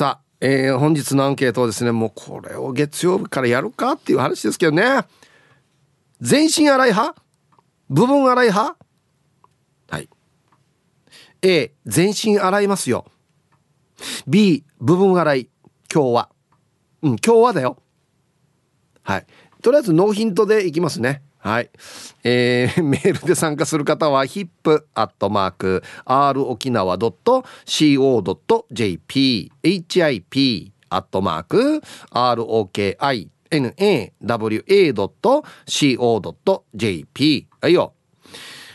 さあ、えー、本日のアンケートをですねもうこれを月曜日からやるかっていう話ですけどね。全身洗い派？部分洗い派？はい。A 全身洗いますよ。B 部分洗い。今日は。うん今日はだよ。はい。とりあえずノーヒントでいきますね。はい。えー、メールで参加する方は hip.rokinawa.co.jp hip アットマーク ROKINAWA.co.jp はいよ。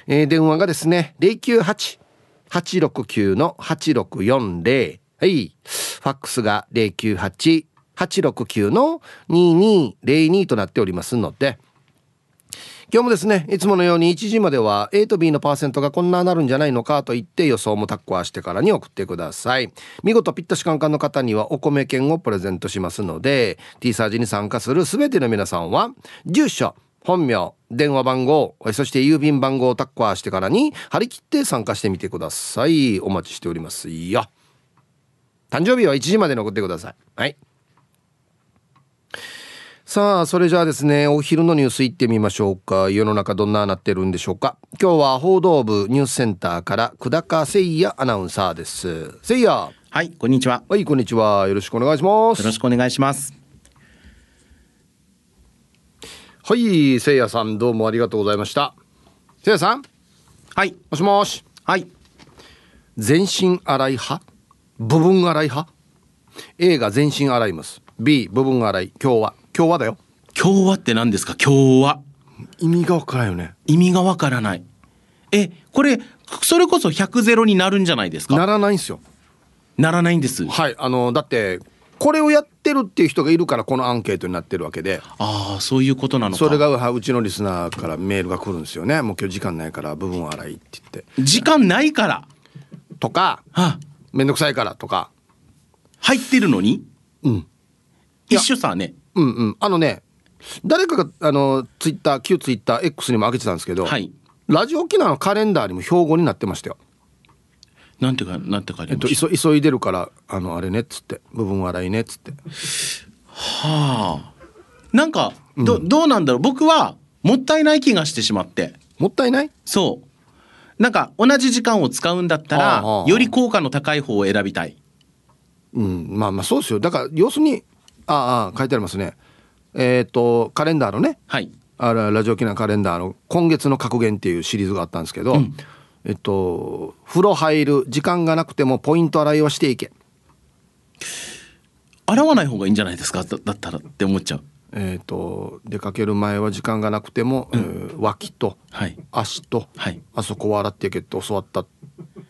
えー、電話がですね、098-869の8640。はい。ファックスが098-869の2202となっておりますので、今日もですねいつものように1時までは A と B のパーセントがこんななるんじゃないのかと言って予想もタッコアしてからに送ってください。見事ピッタシカンカンの方にはお米券をプレゼントしますので T サージに参加する全ての皆さんは住所本名電話番号そして郵便番号をタッコアしてからに張り切って参加してみてください。お待ちしておりますよ。誕生日は1時までに送ってください。はい。さあそれじゃあですねお昼のニュースいってみましょうか。世の中どんななってるんでしょうか。今日は報道部ニュースセンターから久高誠也アナウンサーです。誠也。はいこんにちは。はいこんにちは。よろしくお願いします。よろしくお願いします。はい誠也さんどうもありがとうございました。誠也さん。はい。もしもし。はい。全身洗い派？部分洗い派？A が全身洗います。B 部分洗い。今日は今日はだよ。今日はって何ですか？今日は意味がわからんよね。意味がわからない。えこれそれこそ100ゼロになるんじゃないですか？ならないんですよ。ならないんです。はいあのだってこれをやってるっていう人がいるからこのアンケートになってるわけで。ああそういうことなのか。それがうちのリスナーからメールが来るんですよね。もう今日時間ないから部分洗いって言って。時間ないから。とかはめんどくさいからとか。入ってるのに？うん。一緒さねうんうん。あのね誰かがあのツイッター旧ツイッター X にも上げてたんですけど、はい。ラジオ沖縄のカレンダーにも標語になってましたよ。なんてかなんて書いてえっと、急急いでるからあのあれねっつって。部分洗いねっつって。はあ。なんかど,、どうなんだろう？僕はもったいない気がしてしまって。もったいない？そう。なんか同じ時間を使うんだったらより効果の高い方を選びたい。うん。まあまあそうですよ。だから要するにああ書いてありますね。えっ、とカレンダーのねはい。あらラジオ沖縄カレンダーの今月の格言っていうシリーズがあったんですけど、えっと風呂入る時間がなくてもポイント洗いはしていけ。洗わない方がいいんじゃないですか？だだったらって思っちゃう。えっ、と出かける前は時間がなくても、えー脇とはい。足と、はい。あそこを洗っていけって教わったっ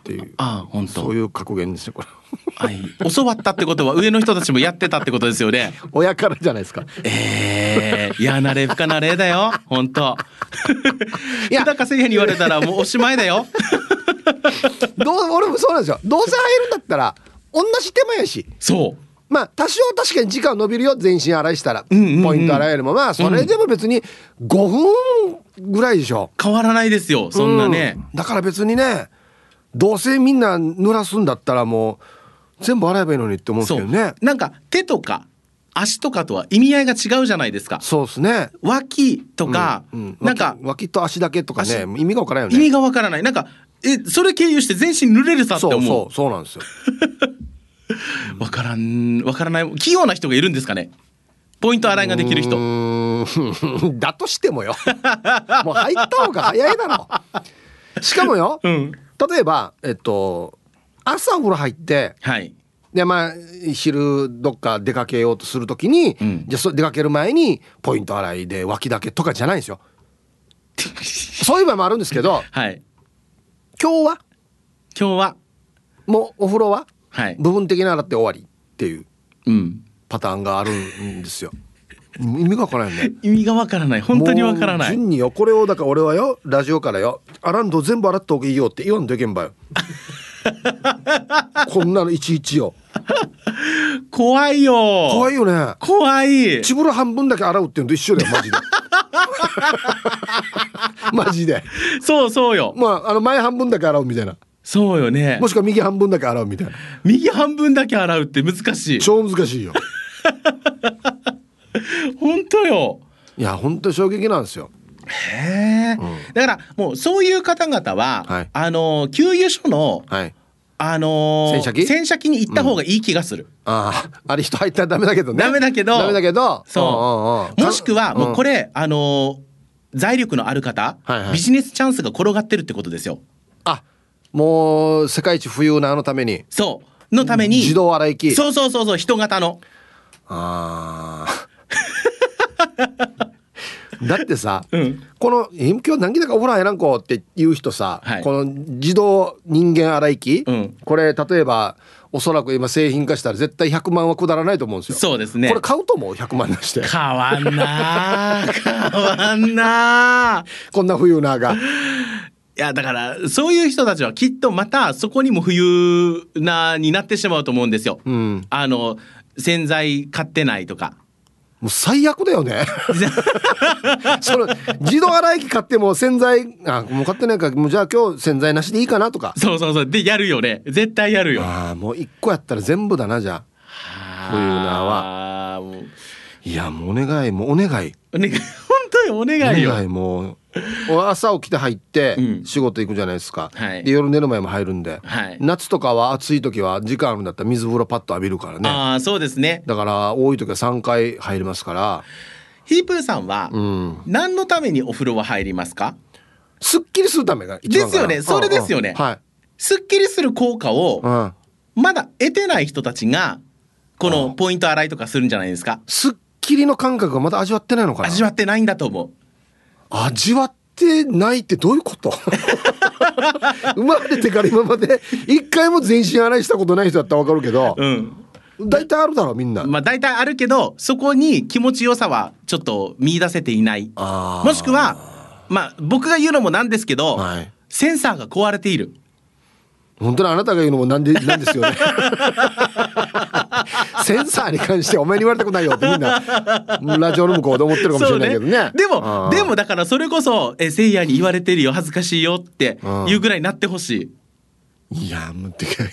ていう。ああ本当。そういう格言ですねこれ。はい。教わったってことは上の人たちもやってたってことですよね。親からじゃないですか。ええー、嫌な例不可な例だよ。本当。いや。久高誠也に言われたらもうおしまいだよ。どう俺もそうなんですよ。どうせ入るんだったら同じ手間やし。そう。まあ多少確かに時間伸びるよ全身洗いしたら、んうんうんポイント洗いよりもまあそれでも別に5分ぐらいでしょ、変わらないですよそんなね、うん。だから別にねどうせみんな濡らすんだったらもう全部洗えばいいのにって思うんですけどね。なんか手とか足とかとは意味合いが違うじゃないですか。そうですね。脇とか、うんなんか脇脇と足だけとかね足。意味がわからんよね。意味がわからない。なんかえそれ経由して全身濡れるさってそう思そうそうなんですよ。う わからんわからない器用な人がいるんですかね。ポイント洗いができる人。だとしてもよ。もう入った方が早いだろしかもよ、うん。例えばえっと朝お風呂入ってはい。でまあ昼どっか出かけようとするときに、うん。じゃあそ出かける前にポイント洗いで脇だけとかじゃないんですよ。そういう場合もあるんですけどはい。今日は？今日は？もうお風呂は？はい。部分的に洗って終わりっていううん。パターンがあるんですよ意味がわからないよね。意味がわからない。本当にわからない。順によこれをだから俺はよラジオからよ洗んと全部洗った方がいいよって言わんといけんばよ。こんなのいちいちよ。怖いよ。怖いよね。怖い。チブル半分だけ洗うっていうのと一緒だよマジで。マジで。そうそうよ。まああの前半分だけ洗うみたいな。そうよね。もしくは右半分だけ洗うみたいな。右半分だけ洗うって難しい。超難しいよ 本当よ。いや本当に衝撃なんですよ。へえ、だからもうそういう方々は、はい。あの給油所のはい。あの洗車機？洗車機に行った方がいい気がする、あああれ人入ったらダメだけどね。ダメだけど。ダメだけど。そう。もしくはもうこれ、れ、あの財力のある方、はいはい。ビジネスチャンスが転がってるってことですよ。あもう世界一冬なのために。そう。のために自動洗い機。そうそうそうそう人型の。あー だってさ、うん。この「え今日何気だかお風呂入らんこ」って言う人さ、はい。この自動人間洗い機、うん。これ例えばおそらく今製品化したら絶対100万は下らないと思うんですよ。そうですね。これ買うと思う？100万出して。変わんなあ 変わんなあこんな冬なが。いやだからそういう人たちはきっとまたそこにも冬なになってしまうと思うんですよ。うん。あの洗剤買ってないとか。もう最悪だよね。その自動洗い機買っても洗剤あもう買ってないか。らもうじゃあ今日洗剤なしでいいかなとか。そうそうそう。でやるよね。絶対やるよ。ああもう一個やったら全部だなじゃあ。冬菜は。もういやもうお願いもうお願い。お願い本当にお願いよ。お願いもう朝起きて入ってうん。仕事行くじゃないですか、はい。で夜寝る前も入るんで、はい。夏とかは暑い時は時間あるんだったら水風呂パッと浴びるからね。ああそうですね。だから多い時は3回入りますから。ヒープーさんは、うん。何のためにお風呂は入りますか？すっきりするためがですよね。それですよね。うんうんはい、すっきりする効果をうん、まだ得てない人たちがこのポイント洗いとかするんじゃないですか？すっきりの感覚がまだ味わってないのかな？味わってないんだと思う。味わってないってどういうこと？生まれてから今まで一回も全身洗いしたことない人だったら分かるけどうん。大体あるだろみんな、まあ大体あるけどそこに気持ちよさはちょっと見出せていない。もしくはまあ僕が言うのもなんですけど、はい。センサーが壊れている本当にあなたが言うのもなんで なんですよね。センサーに関してはお前に言われたくないよってみんなラジオの向こうで思ってるかもしれないけどね。でもでもだからそれこそえせいやに言われてるよ恥ずかしいよっていうぐらいになってほしい。いやもうてか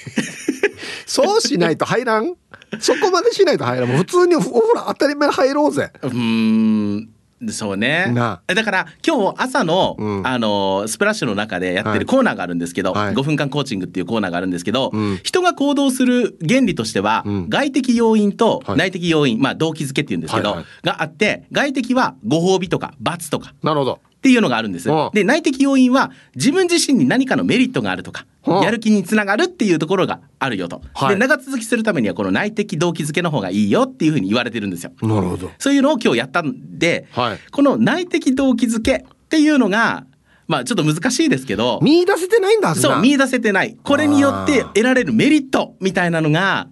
そうしないと入らん？そこまでしないと入らん。普通にお風呂当たり前に入ろうぜ。うーんそうね。な。だから今日朝の、うん。あのスプラッシュの中でやってはい。るコーナーがあるんですけど、はい。5分間コーチングっていうコーナーがあるんですけど、うん。人が行動する原理としては、うん。外的要因とはい。内的要因、まあ動機づけっていうんですけど、はいはい。があって外的はご褒美とか罰とか。なるほどっていうのがあるんです。うん。で内的要因は自分自身に何かのメリットがあるとか、うん。やる気につながるっていうところがあるよと。はい。で長続きするためにはこの内的動機づけの方がいいよっていうふうに言われてるんですよ。なるほど。そういうのを今日やったんで、はい。この内的動機づけっていうのがまあちょっと難しいですけど見出せてないんだそう見出せてない。これによって得られるメリットみたいなのが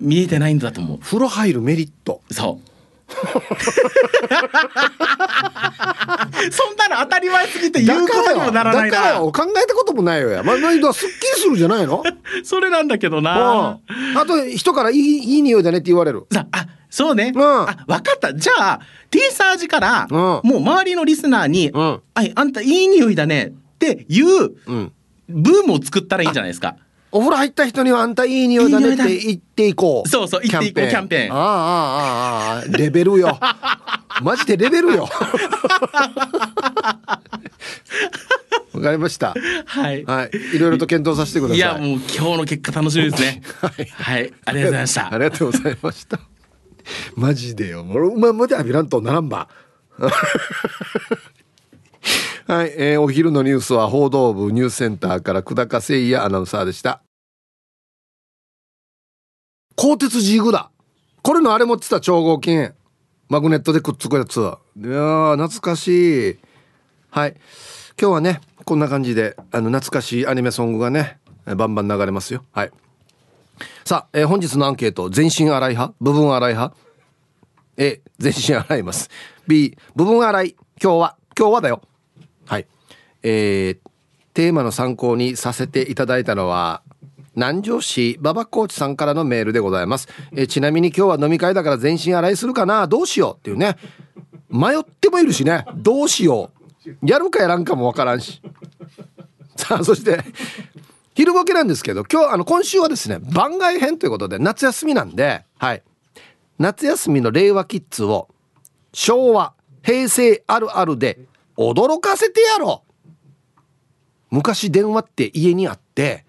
見えてないんだと思風呂入るメリット。うそう そんなの当たり前すぎて言うことにもならないな。だからよ考えたこともないよ。やまあまあすっきりするじゃないの？それなんだけどうん。なあと人からいいいい匂いだねって言われる。さあそうね、うん。あ分かった。じゃあ T サージから、うん。もう周りのリスナーに「うん。はいあんたいい匂いだね」っていううん。ブームを作ったらいいんじゃないですか。お風呂入った人にはあんたいい匂いだねって言っていこう。そうそう言っていこうキャンペーン。ああああああレベルよ。マジでレベルよ。わかりました。はい。はい。いろいろと検討させてください。いやもう今日の結果楽しみですね。はい。はい、ありがとうございました。あ。りがとうございました。マジでよ。もうお前まで浴びらんとならんばはい、えーお昼のニュースは報道部ニュースセンターから久高誠也アナウンサーでした。鋼鉄ジグだ。これのあれ持ってた超合金。マグネットでくっつくやつ。いやー懐かしい。はい。今日はねこんな感じであの懐かしいアニメソングがねバンバン流れますよ。はい。さあ、えー本日のアンケート。全身洗い派？部分洗い派？A 全身洗います。B 部分洗い。今日は今日はだよ。はい。えーテーマの参考にさせていただいたのは南城市馬場コーチさんからのメールでございます、えーちなみに今日は飲み会だから全身洗いするかな？どうしようっていうね。迷ってもいるしね。どうしよう。やるかやらんかもわからんし。さあそして昼ボケなんですけど今日あの今週はですね番外編ということで夏休みなんではい。夏休みの令和キッズを昭和平成あるあるで驚かせてやろ。昔電話って家にあって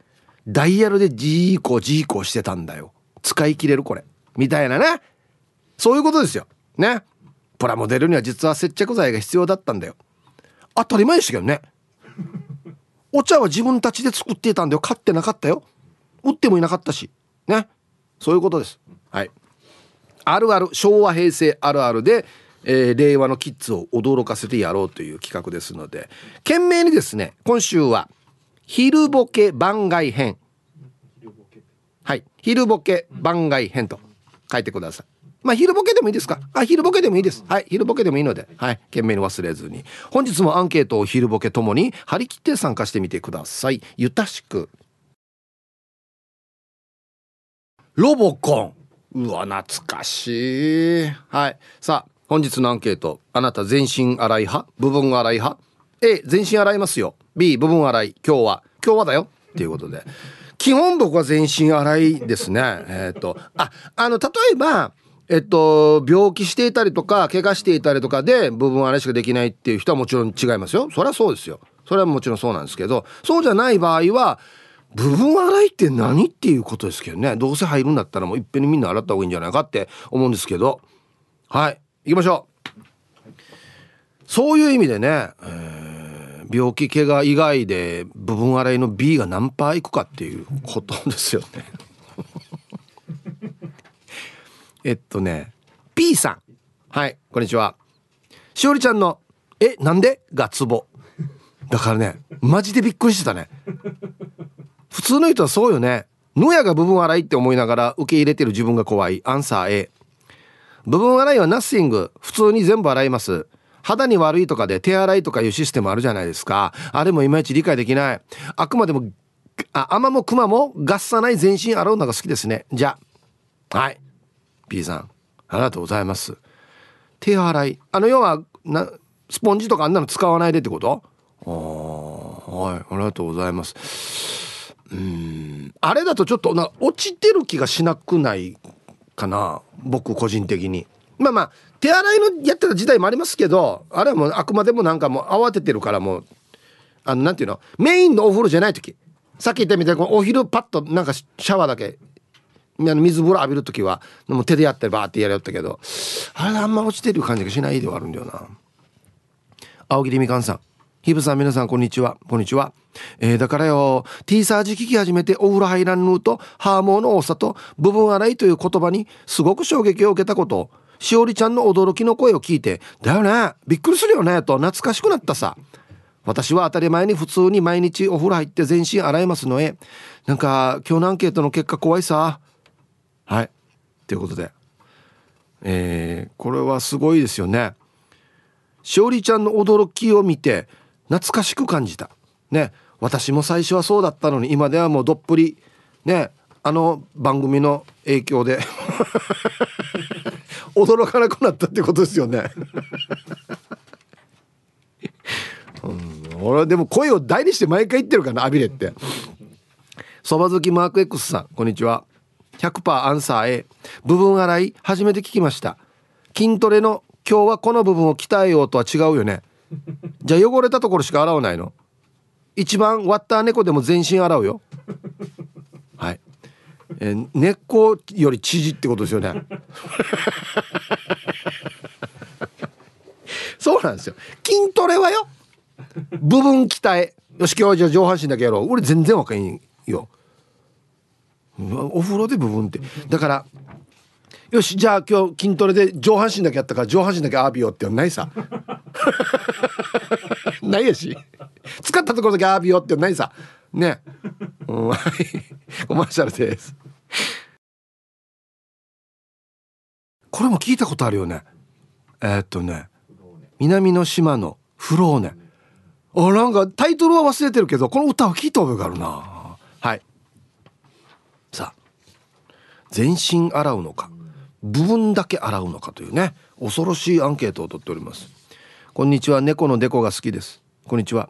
ダイヤルでジーコジーコしてたんだよ。使い切れるこれ。みたいなね。そういうことですよ。ね。プラモデルには実は接着剤が必要だったんだよ。当たり前でしたけどね。お茶は自分たちで作っていたんだよ。買ってなかったよ。売ってもいなかったし。ね。そういうことです。はい。あるある昭和平成あるあるで、えー、令和のキッズを驚かせてやろうという企画ですので懸命にですね今週は昼ボケ番外編はい昼ボケ番外編と書いてくださいまあ、昼ボケでもいいですか？あ、昼ボケでもいいです。はい、昼ボケでもいいので、はい、懸命に忘れずに。本日もアンケートを昼ボケともに張り切って参加してみてください。ゆたしく。ロボコン。うわ、懐かしい。はい。さあ、本日のアンケート。あなた全身洗い派？部分洗い派 ?A、全身洗いますよ。B、部分洗い。今日は。今日はだよ。っていうことで。基本僕は全身洗いですね。えっ、と、あ、あの、例えば、えっと、病気していたりとか、怪我していたりとかで部分洗いしかできないっていう人はもちろん違いますよ。それはそうですよ。それはもちろんそうなんですけど、そうじゃない場合は、部分洗いって何っていうことですけどね。どうせ入るんだったらもういっぺんにみんな洗った方がいいんじゃないかって思うんですけど。はい。行きましょう。そういう意味でね、えー、病気怪我以外で部分洗いの B が何パーいくかっていうことですよね。えっとね P さん。はいこんにちは。しおりちゃんの「えなんで?」がツボ。だからねマジでびっくりしてたね。普通の人はそうよね。野屋が部分洗いって思いながら受け入れてる自分が怖い。アンサー A 部分洗いはナッシング。普通に全部洗います。肌に悪いとかで手洗いとかいうシステムあるじゃないですか。あれもいまいち理解できない。あくまでもあ甘も熊もガッサない全身洗うのが好きですね。じゃあ。はい。P さん。ありがとうございます。手洗い。あの要はなスポンジとかあんなの使わないでってこと？あはい。ありがとうございます。うん。あれだとちょっとな落ちてる気がしなくないかな僕個人的に。まあまあ手洗いのやってた時代もありますけどあれはもうあくまでもなんかもう慌ててるからもうあのなんていうのメインのお風呂じゃない時。さっき言ったみたいにお昼パッとなんかシャワーだけ水風呂浴びる時はもう手でやったりバーってやりよったけどあれあんま落ちてる感じがしないではあるんだよな。青桐みかんさん。ヒブさん皆さんこんにちは。こんにちは。えー、だからよ T サージ聞き始めてお風呂入らんぬとハーモンの多さと部分洗いという言葉にすごく衝撃を受けたことしおりちゃんの驚きの声を聞いてだよね。びっくりするよねと懐かしくなったさ。私は当たり前に普通に毎日お風呂入って全身洗いますのへなんか今日のアンケートの結果怖いさ。はい。ということで。えー、これはすごいですよね。しおりちゃんの驚きを見て懐かしく感じた。ね。私も最初はそうだったのに今ではもうどっぷりね。あの番組の影響で 驚かなくなったってことですよね。うん、俺でも声を大にして毎回言ってるからなアビレって。そば好きマーク X さんこんにちは。100%アンサー A 部分洗い初めて聞きました。筋トレの今日はこの部分を鍛えようとは違うよね。じゃあ汚れたところしか洗わないの？一番割った猫でも全身洗うよ。はい。えー、根っこより知事ってことですよね。そうなんですよ。筋トレはよ。部分鍛え。よし今日はじゃ上半身だけやろう。俺全然若いよ。お風呂で部分って。だからよしじゃあ今日筋トレで上半身だけやったから上半身だけ浴びようってないさ。ないやし。使ったところだけ浴びようってないさ。ね。うん。は いコマーシャルです。これも聞いたことあるよね。えー、っとね。南の島のフローネあなんかタイトルは忘れてるけどこの歌は聞いた覚えがあるな。はい。さあ。全身洗うのか。部分だけ洗うのかというね恐ろしいアンケートを取っております。こんにちは。猫のデコが好きです。こんにちは。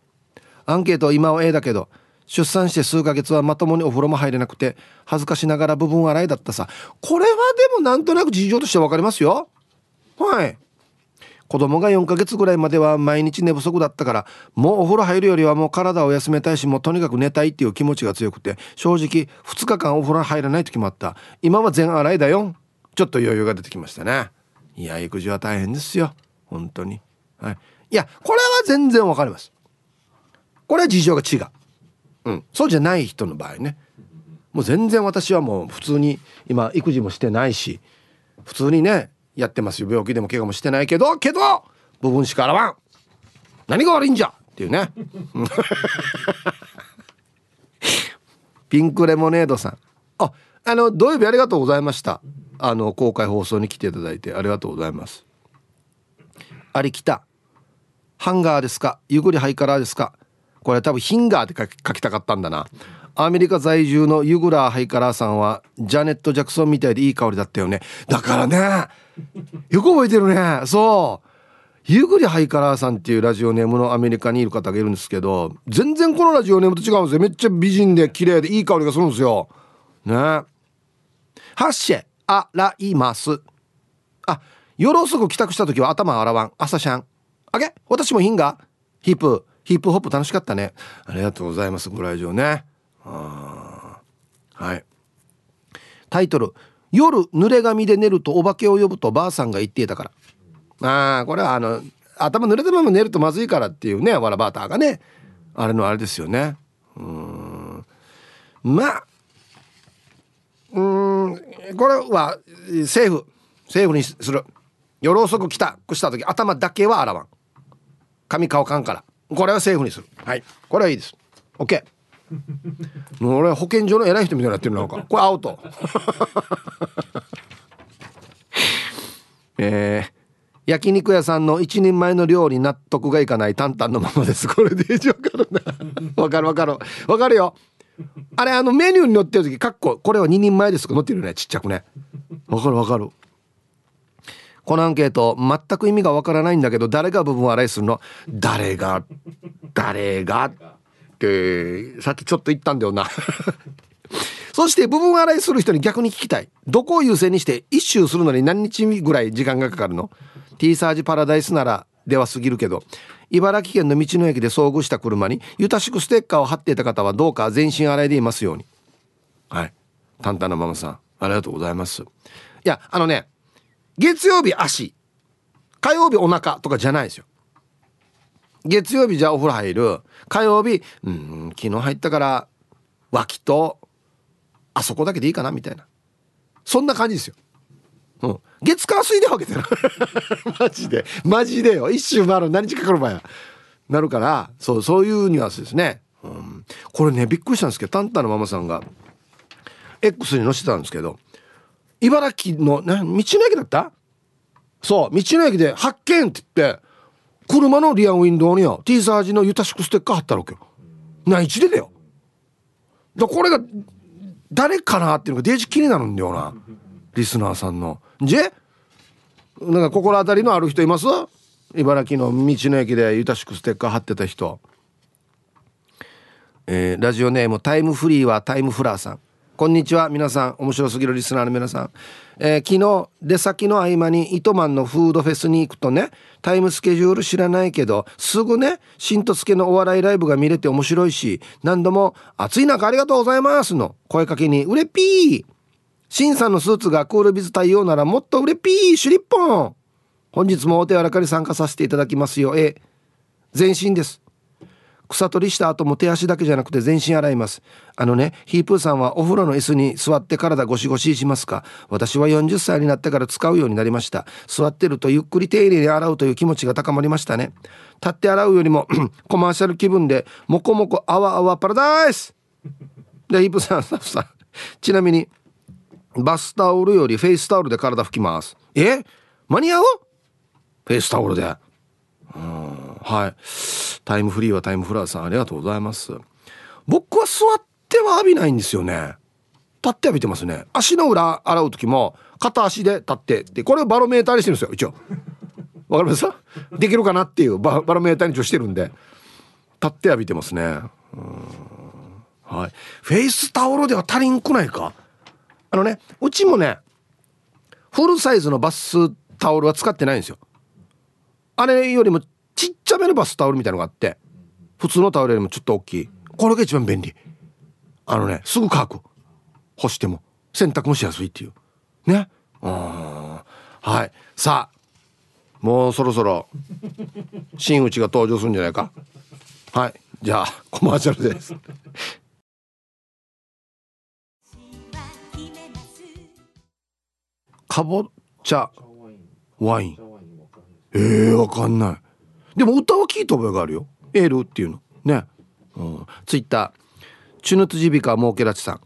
アンケート今は A だけど出産して数ヶ月はまともにお風呂も入れなくて恥ずかしながら部分洗いだったさ。これはでもなんとなく事情として分かりますよ。はい。子供が4ヶ月ぐらいまでは毎日寝不足だったからもうお風呂入るよりはもう体を休めたいしもうとにかく寝たいっていう気持ちが強くて正直2日間お風呂入らない時もあった。今は全洗いだよ。ちょっと余裕が出てきましたね。いや育児は大変ですよ。本当に。はい。いやこれは全然わかります。これは事情が違う。うん。そうじゃない人の場合ね。もう全然私はもう普通に今育児もしてないし普通にねやってますよ。病気でも怪我もしてないけどけど部分しか洗わん。何が悪いんじゃっていうね。ピンクレモネードさん。ああの土曜日ありがとうございました。あの公開放送に来ていただいてありがとうございます。ありきた。ハンガーですか？ゆぐりハイカラーですか？これ多分ヒンガーって書きたかったんだな。アメリカ在住のユグラーハイカラーさんはジャネット・ジャクソンみたいでいい香りだったよね。だからねよく覚えてるね。そう。ユグリハイカラーさんっていうラジオネームのアメリカにいる方がいるんですけど全然このラジオネームと違うんですよ。めっちゃ美人で綺麗でいい香りがするんですよ。ね。ハッシェ。洗います。あ夜遅く帰宅した時は頭洗わん。朝シャン。あげ私もヒンガヒップヒップホップ楽しかったね。ありがとうございます。ご来場ね。はい。タイトル「夜濡れ髪で寝るとお化けを呼ぶとばあさんが言っていたから」ああこれはあの頭濡れたまま寝るとまずいからっていうねわらバーターがね。あれのあれですよね。うん。まあうんこれはセーフセーフにする。夜遅く帰宅した時頭だけは洗わん。髪乾かんから。これはセーフにする。はい。これはいいです。OK もう俺は保健所の偉い人みたいになってるなんか。これアウト。えー、焼肉屋さんの一人前の料理納得がいかないタンタンのままです。これでわかるな。わかるわかる。わかるよ あれあのメニューに載ってる時かっここれは2人前ですとか？載ってるよねちっちゃくね。わかるわかる。このアンケート全く意味がわからないんだけど誰が部分洗いするの？誰が誰がってさっきちょっと言ったんだよな。そして部分洗いする人に逆に聞きたい。どこを優先にして一周するのに何日ぐらい時間がかかるの？T サージパラダイスならでは過ぎるけど。茨城県の道の駅で遭遇した車にゆたしくステッカーを貼っていた方はどうか全身洗いでいますように。はい。タンタンのママさんありがとうございます。いやあのね月曜日足火曜日お腹とかじゃないですよ。月曜日じゃあお風呂入る。火曜日うん昨日入ったから脇とあそこだけでいいかなみたいな。そんな感じですよ、うん、月火水で分けてる。マジで。マジでよ。一周回る何日かかる場合なるからそうそういうニュアンスですね、うん、これねびっくりしたんですけどタンタのママさんが X に載せてたんですけど茨城の、ね、道の駅だった？そう道の駅で発見って言って車のリアウィンドウには T サージのユタシクステッカー貼ったわけよ。内地でだよ。だこれが誰かなっていうのがデージ気になるんだよなリスナーさんの。じゃなんか心当たりのある人います？茨城の道の駅でユタシクステッカー貼ってた人。えー、ラジオネームタイムフリーはタイムフラーさん。こんにちは皆さん。面白すぎるリスナーの皆さん、えー、昨日出先の合間に糸満のフードフェスに行くとねタイムスケジュール知らないけどすぐね新とつけのお笑いライブが見れて面白いし何度も「暑い中ありがとうございます」の声かけに「うれっぴー」新さんのスーツがクールビズ対応ならもっとうれぴーシュリッポン。本日もお手柔らかに参加させていただきますよ。え全身です。草取りした後も手足だけじゃなくて全身洗います。あのねヒープーさんはお風呂の椅子に座って体ゴシゴシしますか。私は40歳になってから使うようになりました。座ってるとゆっくり丁寧に洗うという気持ちが高まりましたね。立って洗うよりも コマーシャル気分でモコモコあわあわパラダイス。でヒープーさんスタッフさん。ちなみにバスタオルよりフェイスタオルで体拭きます。え？間に合う？フェイスタオルで。うんはい。タイムフリーはタイムフラーさんありがとうございます。僕は座っては浴びないんですよね。立って浴びてますね。足の裏洗う時も片足で立ってでこれをバロメーターにしてるんですよ。一応。わかります？できるかなっていうバロメーターに一応してるんで。立って浴びてますね。はい。フェイスタオルでは足りんくないか？あのねうちもねフルサイズのバスタオルは使ってないんですよ。あれよりもちっちゃめのバスタオルみたいのがあって普通のタオルよりもちょっと大きい。これが一番便利。あのねすぐ乾く。干しても。洗濯もしやすいっていう。ね。うんはい。さあもうそろそろ真打ちが登場するんじゃないか。はい。じゃあコマーシャルです。かぼちゃ。ワイン。えー、わかんない。でも歌は聞いた覚えがあるよ。エールっていうの。ね、うん、ツイッター。チュヌツジビカモーケラチさん。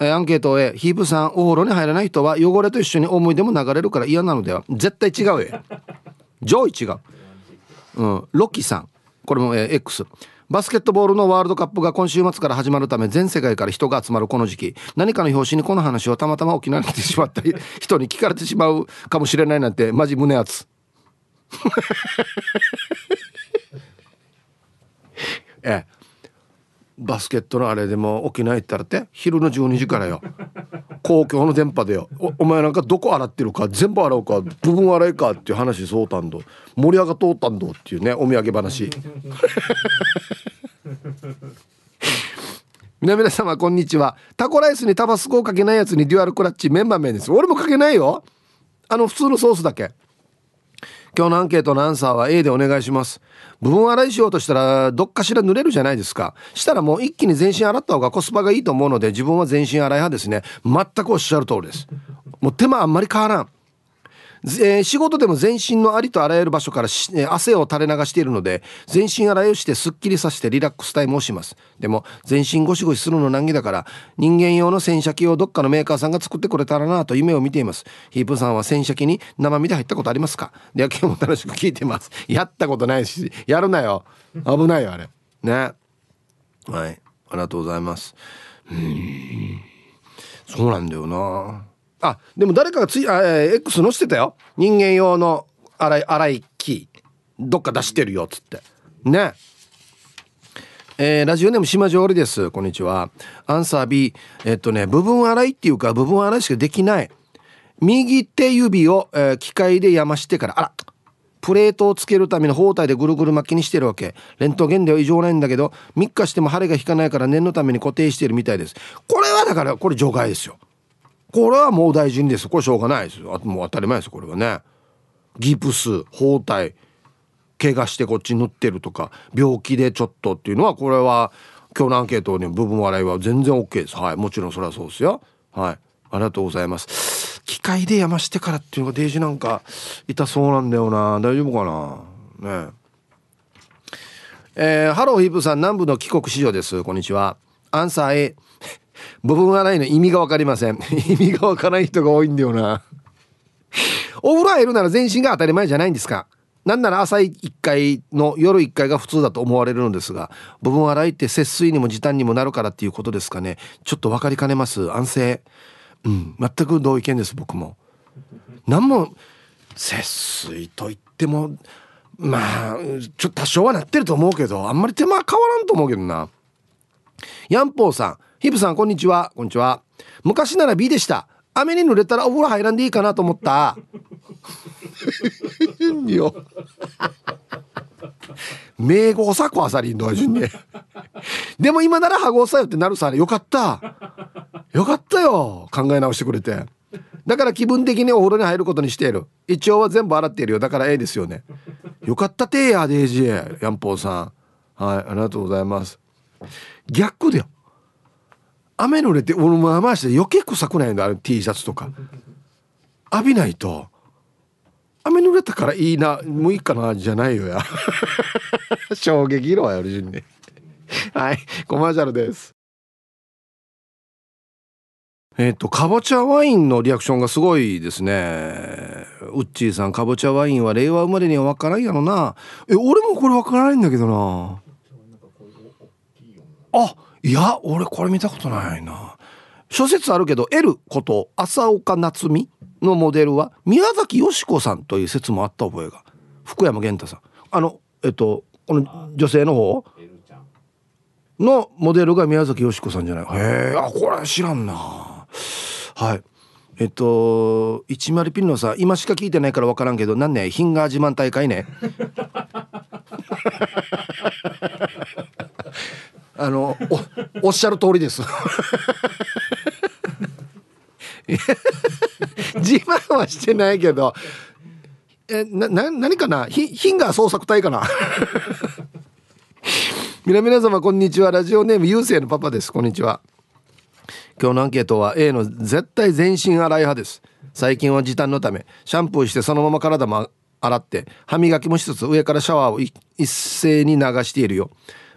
えアンケートへ。ヒープさんお風呂に入らない人は汚れと一緒に思い出も流れるから嫌なのでは。絶対違うよ上位違う、うん、ロッキーさん。これも、えー、X バスケットボールのワールドカップが今週末から始まるため全世界から人が集まるこの時期。何かの表紙にこの話をたまたま沖縄に来てしまったり 人に聞かれてしまうかもしれないなんてマジ胸熱。ええバスケットのあれでも沖縄行ったらって昼の12時からよ。公共の電波でよ。お前なんかどこ洗ってるか全部洗うか部分洗いかっていう話そうたんど。盛り上が通ったんどっていうねお土産話。皆様こんにちは。タコライスにタバスコをかけないやつにデュアルクラッチメンバー名です。俺もかけないよ。あの普通のソースだけ。今日のアンケートのアンサーは A でお願いします。部分洗いしようとしたらどっかしら濡れるじゃないですか。したらもう一気に全身洗った方がコスパがいいと思うので自分は全身洗い派ですね。全くおっしゃる通りです。もう手間あんまり変わらんえー、仕事でも全身のありとあらゆる場所から、えー、汗を垂れ流しているので全身洗いをしてすっきりさせてリラックスタイムをします。でも全身ゴシゴシするの難儀だから人間用の洗車機をどっかのメーカーさんが作ってくれたらなと夢を見ています。ヒープさんは洗車機に生身で入ったことありますか？では今日も楽しく聞いてます。やったことないしやるなよ。危ないよあれ。ね。はい。ありがとうございます。うん。そうなんだよな。あでも誰かがついあ、え、X 載せてたよ。人間用の洗い洗い機。どっか出してるよっつって。ね。えー、ラジオネーム島上りです。こんにちは。アンサー B えっとね部分洗いっていうか部分洗いしかできない。右手指を、えー、機械でやましてからあらプレートをつけるための包帯でぐるぐる巻きにしてるわけ。レントゲンでは異常ないんだけど3日しても腫れが引かないから念のために固定してるみたいです。これはだからこれ除外ですよ。これはもう大事にです。これしょうがないです。よもう当たり前です。これはね。ギプス包帯怪我してこっち塗ってるとか病気でちょっとっていうのはこれは今日のアンケートに部分笑いは全然 OK です。はい。もちろんそれはそうですよ。はい。ありがとうございます。機械で山してからっていうのがデージなんか痛そうなんだよな。大丈夫かな？ね。えー、ハローヒープさん南部の帰国子女です。こんにちは。アンサー A 部分がないの意味が分かりません。意味が分からない人が多いんだよな。お風呂入るなら全身が当たり前じゃないんですか。なんなら朝1回の夜1回が普通だと思われるのですが部分洗いって節水にも時短にもなるからっていうことですかね。ちょっと分かりかねます。安静。うん。全く同意見です僕も。何も節水と言ってもまあちょっと多少はなってると思うけどあんまり手間は変わらんと思うけどな。ヤンポーさん。ヒブさんこんにちは。こんにちは。昔なら B でした。雨に濡れたらお風呂入らんでいいかなと思った。よ名号さこあさりんの順にでも今ならハゴさよってなるさ。よかった。よかったよ。考え直してくれて。だから気分的にお風呂に入ることにしている。一応は全部洗っているよ。だからええですよね。よかったてやデイジー。ヤンポーさん。はいありがとうございます。逆だよ雨濡れて俺も回して余計臭くないんだあれ T シャツとか。浴びないと雨濡れたからいいなもういいかなじゃないよや。衝撃色はやる順にはいコマーシャルです。えっ、とかぼちゃワインのリアクションがすごいですね。ウッチーさんかぼちゃワインは令和生まれには分からんやろな。え俺もこれ分からないんだけどな。あいや俺これ見たことないな。諸説あるけど L こと浅岡夏美のモデルは宮崎美子さんという説もあった覚えが。福山源太さん。あのえっとこの女性の方？のモデルが宮崎美子さんじゃないへえあこれ知らんな。はい。えっと10ピンのさ今しか聞いてないから分からんけど何ね品が自慢大会ね あのおっしゃる通りです。自慢はしてないけどえなな何かな？ひヒンガー捜索隊かな？皆皆様こんにちは。ラジオネームゆうせいのパパです。こんにちは。今日のアンケートは A の絶対全身洗い派です。最近は時短のためシャンプーしてそのまま体も洗って歯磨きもしつつ上からシャワーを一斉に流しているよ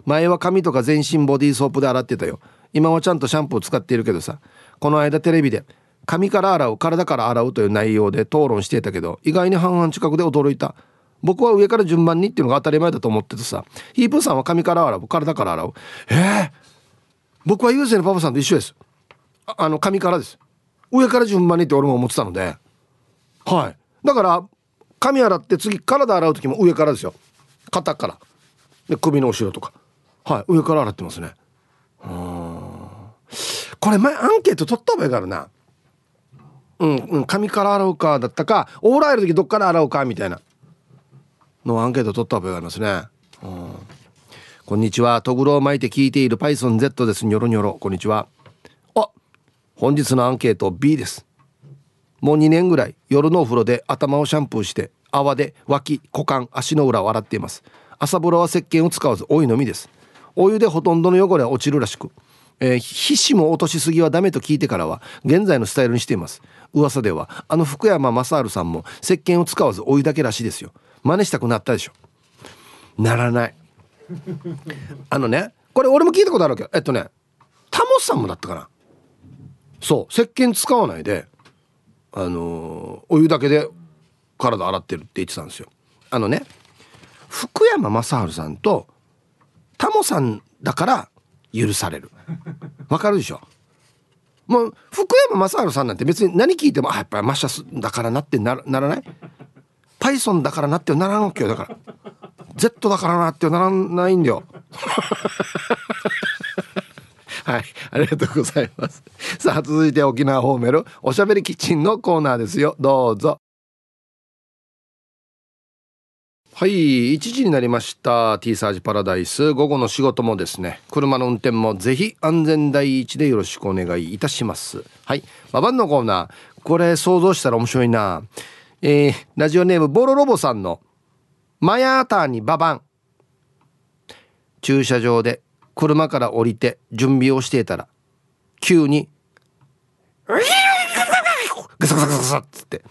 前は髪とか全身ボディーソープで洗ってたよ。今はちゃんとシャンプー使っているけどさ。この間テレビで髪から洗う体から洗うという内容で討論してたけど意外に半々近くで驚いた。僕は上から順番にっていうのが当たり前だと思っててさ。ヒープーさんは髪から洗う？体から洗う？えー、僕は優勢のパパさんと一緒です。あの髪からです。上から順番にって俺も思ってたので。はい。だから髪洗って次体洗う時も上からですよ。肩から。で首の後ろとか。はい上から洗ってますねこれ前アンケート取った方がいいからなうん、うん、髪から洗うかだったかオーライル時どっから洗うかみたいなのアンケート取った覚えがありますね。こんにちは。トグロを巻いて聞いている PythonZ です。ニョロニョロ。こんにちは。あ、本日のアンケート B です。もう2年ぐらい夜のお風呂で頭をシャンプーして泡で脇、股間、足の裏を洗っています。朝風呂は石鹸を使わずお湯のみです。お湯でほとんどの汚れは落ちるらしく、えー、皮脂も落としすぎはダメと聞いてからは現在のスタイルにしています。噂ではあの福山雅治さんも石鹸を使わずお湯だけらしいですよ。真似したくなったでしょ。ならない。あのねこれ俺も聞いたことあるけどえっとねタモさんもだったかな。そう石鹸使わないであのー、お湯だけで体洗ってるって言ってたんですよ。あのね福山雅治さんとタモさんだから許される。わかるでしょ？もう福山雅治さんなんて別に何聞いてもあやっぱりマッシャスだからなってならない？パイソンだからなってならんわけよだから。Z だからなってならないんだよ。はいありがとうございます。さあ続いて沖縄ホーメルおしゃべりキッチンのコーナーですよ。どうぞ。はい1時になりました。T サージパラダイス。午後の仕事もですね。車の運転もぜひ安全第一でよろしくお願いいたします。はい。ババンのコーナー。これ想像したら面白いな。えー、ラジオネームボロロボさんのマヤーターにババン。駐車場で車から降りて準備をしていたら急に ガサガサガサっつって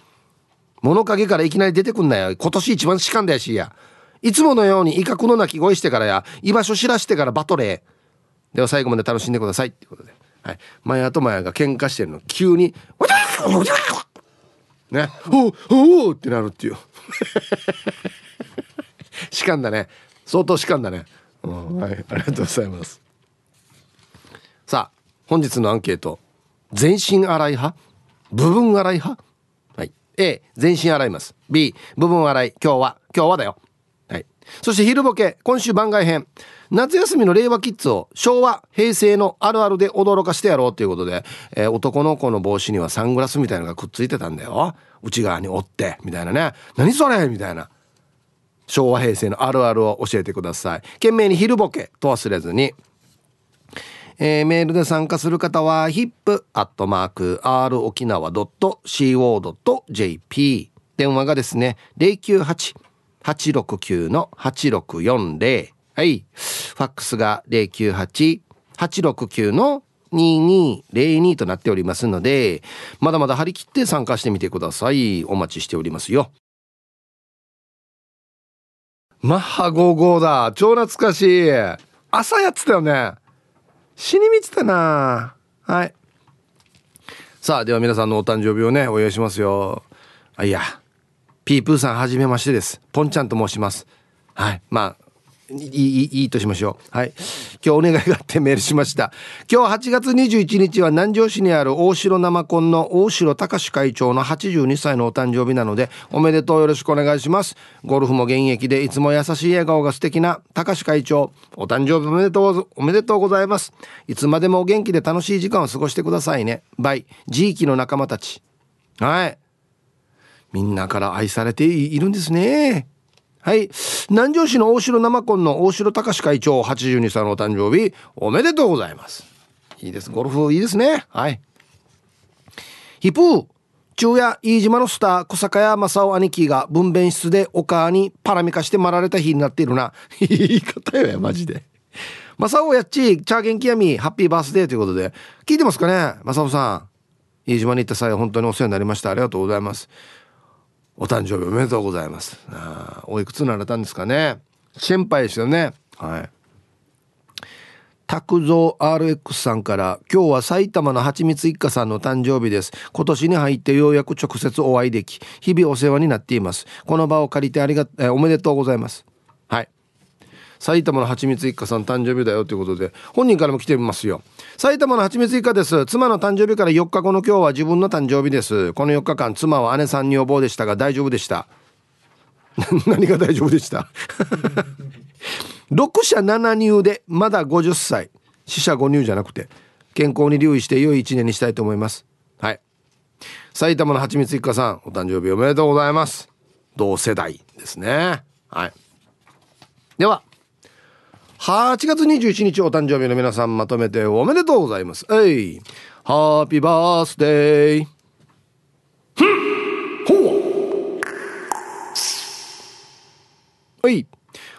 物陰からいきなり出てくんなよ。今年一番しかんだやしや。いつものように威嚇の鳴き声してからや。居場所知らしてからバトレーでは最後まで楽しんでください。っていうことで、はい、マヤとマヤが喧嘩してるの。急にねおおおってなるっていうしかんだね相当しかんだね、うん、はいありがとうございますさあ本日のアンケート全身洗い派部分洗い派 A 全身洗います。B 部分洗い。今日は今日はだよ。はい。そして昼ボケ今週番外編。夏休みの令和キッズを昭和平成のあるあるで驚かしてやろうということで、えー、男の子の帽子にはサングラスみたいなのがくっついてたんだよ。内側に折ってみたいなね。何それ？みたいな。昭和平成のあるあるを教えてください。懸命に昼ボケと忘れずに。えー、メールで参加する方は hip.r 沖縄 .co.jp 電話がですね098-869-8640はい。ファックスが098-869の2202となっておりますので、まだまだ張り切って参加してみてください。お待ちしておりますよ。マッハ55だ。超懐かしい。朝やってたよね。死にみてたな。はい。さあ、では皆さんのお誕生日をね、お祝いしますよ。あ、いや。ピープーさんはじめましてです。ポンちゃんと申します。はい。まあ、いいいいとしましょう。はい。今日お願いがあってメールしました。今日8月21日は南城市にある大城生コンの大城隆会長の82歳のお誕生日なのでおめでとうよろしくお願いします。ゴルフも現役でいつも優しい笑顔が素敵な隆会長。お誕生日おめでとうおめでとうございます。いつまでもお元気で楽しい時間を過ごしてくださいね。バイ。地域の仲間たち。はい。みんなから愛されているんですね。はい。南城市の大城生コンの大城隆会長82歳のお誕生日おめでとうございます。いいです。ゴルフいいですね。はい。ヒプー。中夜飯島のスター小坂屋正雄兄貴が分娩室でお母にパラミカしてまられた日になっているな。言い方よマジで。正雄やっち、チャーゲンキヤミ、ハッピーバースデーということで、聞いてますかね正雄さん。飯島に行った際本当にお世話になりました。ありがとうございます。お誕生日おめでとうございます。あおいくつになられたんですかね。先輩ですよね。はい。拓蔵 RX さんから今日は埼玉のはちみつ一家さんの誕生日です。今年に入ってようやく直接お会いでき日々お世話になっています。この場を借りてありがえおめでとうございます。はい。埼玉のはちみつ一家さん誕生日だよということで本人からも来てますよ埼玉のはちみつ一家です。妻の誕生日から4日後の今日は自分の誕生日です。この4日間妻は姉さん女房でしたが大丈夫でした。何が大丈夫でした？6社7入でまだ50歳。死者5入じゃなくて健康に留意して良い一年にしたいと思います。はい。埼玉のはちみつ一家さんお誕生日おめでとうございます。同世代ですね。はい。では8月21日お誕生日の皆さんまとめておめでとうございます。えい。ハッピーバースデー。ふんほう。はい。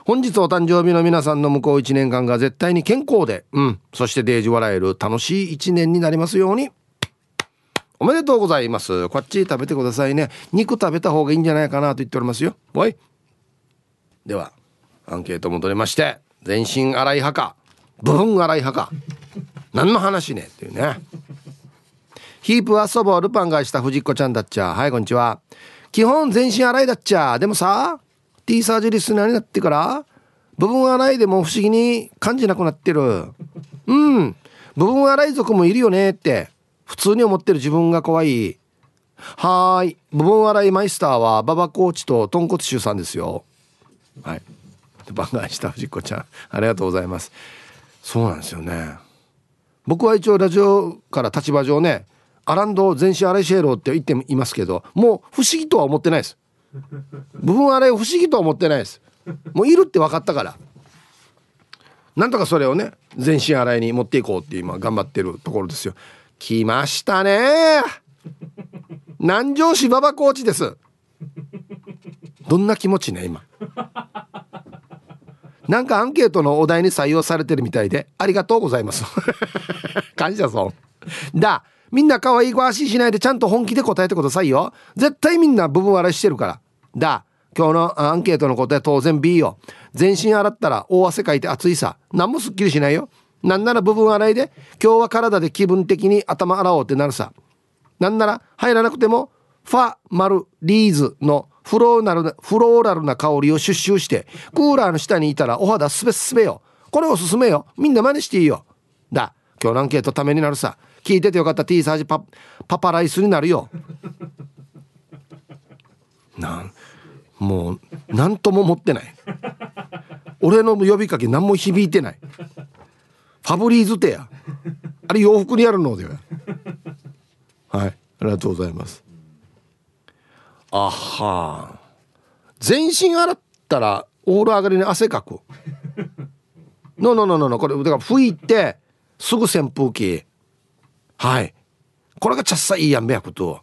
本日お誕生日の皆さんの向こう1年間が絶対に健康で、うん、そしてデージ笑える楽しい1年になりますように。おめでとうございます。こっち食べてくださいね。肉食べた方がいいんじゃないかなと言っておりますよ。おい。では、アンケート戻りまして。全身洗い派か部分洗い派か何の話ねっていうね。ヒープは祖母ルパンがした藤子ちゃんだっちゃ。はいこんにちは。基本全身洗いだっちゃ。でもさ T サージリスナーになってから部分洗いでも不思議に感じなくなってる。うん。部分洗い族もいるよねって普通に思ってる自分が怖い。はーい。部分洗いマイスターは馬場コーチと豚骨臭さんですよ。はい。番外した藤子ちゃんありがとうございます。そうなんですよね。僕は一応ラジオから立場上ねアランド全身アレシェーロって言っていますけどもう不思議とは思ってないです。部分あれ不思議とは思ってないです。もういるって分かったから。なんとかそれをね全身洗いに持っていこうって今頑張ってるところですよ。来ましたね。南城市馬場コーチです。どんな気持ちね今。なんかアンケートのお題に採用されてるみたいでありがとうございます。感謝そう。だみんな可愛いご足しないでちゃんと本気で答えてくださいよ。絶対みんな部分洗いしてるから。だ今日のアンケートの答え当然 B よ。全身洗ったら大汗かいて暑いさ。何もすっきりしないよ。なんなら部分洗いで今日は体で気分的に頭洗おうってなるさ。なんなら入らなくてもファ・マル・リーズのフローラルなフローラルな香りをシュッシュしてクーラーの下にいたらお肌すべすべよ。これおすすめよ。みんな真似していいよ。だ。今日のアンケートためになるさ。聞いててよかった。T サージパパパライスになるよ。なんもう何とも思ってない。俺の呼びかけ何も響いてない。ファブリーズテやあれ洋服にあるのでは。はい。ありがとうございます。あは全身洗ったらオール上がりに汗かく。のののののこれだから拭いてすぐ扇風機。はい。これがちゃっさいいやんべやこと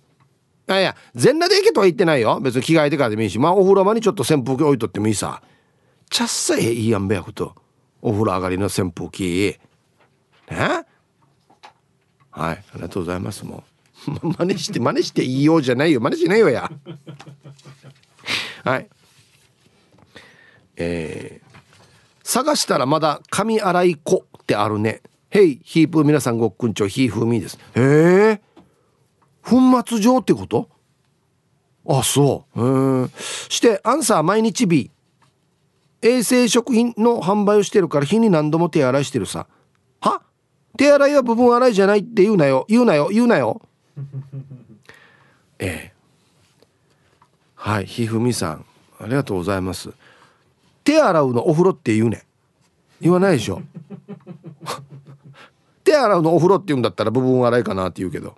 いやいや全裸で行けとは言ってないよ。別に着替えてからでもいいし。まあお風呂場にちょっと扇風機置いとってもいいさ。ちゃっさいいいやんべやこと。お風呂上がりの扇風機。ね？はい。ありがとうございますもう 真似して真似していいようじゃないよ。真似しないよや。はい。えー、探したらまだ髪洗い粉ってあるね。へいヒープ皆さんごっくんちょひーふみです。へえ粉末状ってこと？あそう。うんしてアンサー毎日日。衛生食品の販売をしてるから日に何度も手洗いしてるさ。は？手洗いは部分洗いじゃないって言うなよ。言うなよ。言うなよ。ええ。はいひふみさんありがとうございます。手洗うのお風呂って言うね。言わないでしょ。手洗うのお風呂って言うんだったら部分洗いかなって言うけど。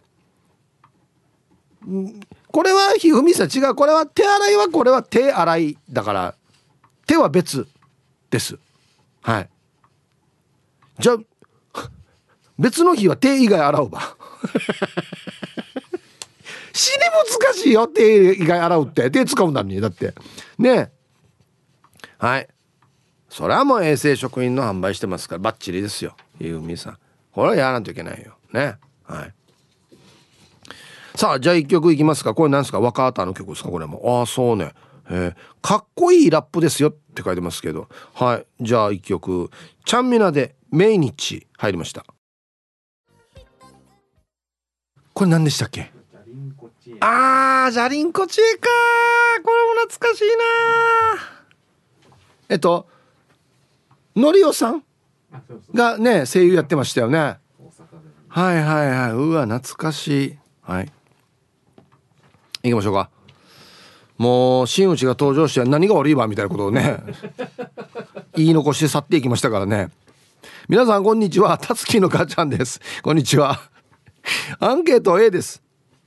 これはひふみさん違う。これは手洗いはこれは手洗いだから手は別です。はい。じゃあ別の日は手以外洗うば。死に難しいよ手以外洗うって。手使うんだにだって。ね。はい。それはもう衛生食品の販売してますからバッチリですよ。ひふみさん。これはやらないといけないよ。ね。はい。さあじゃあ一曲いきますか。これ何ですか？若畑の曲ですか？これも。ああそうね。えー、かっこいいラップですよって書いてますけど。はい。じゃあ一曲。ちゃんみなで命日入りました。これ何でしたっけ？あーじゃりんこ知恵かこれも懐かしいな。えっとのりおさん？がね声優やってましたよね。はいはいはい。うわ懐かしい。はい。行きましょうか。もう真打ちが登場して何が悪いわ？みたいなことをね 言い残して去っていきましたからね。皆さんこんにちは。たつきの母ちゃんです。こんにちは。アンケート A です。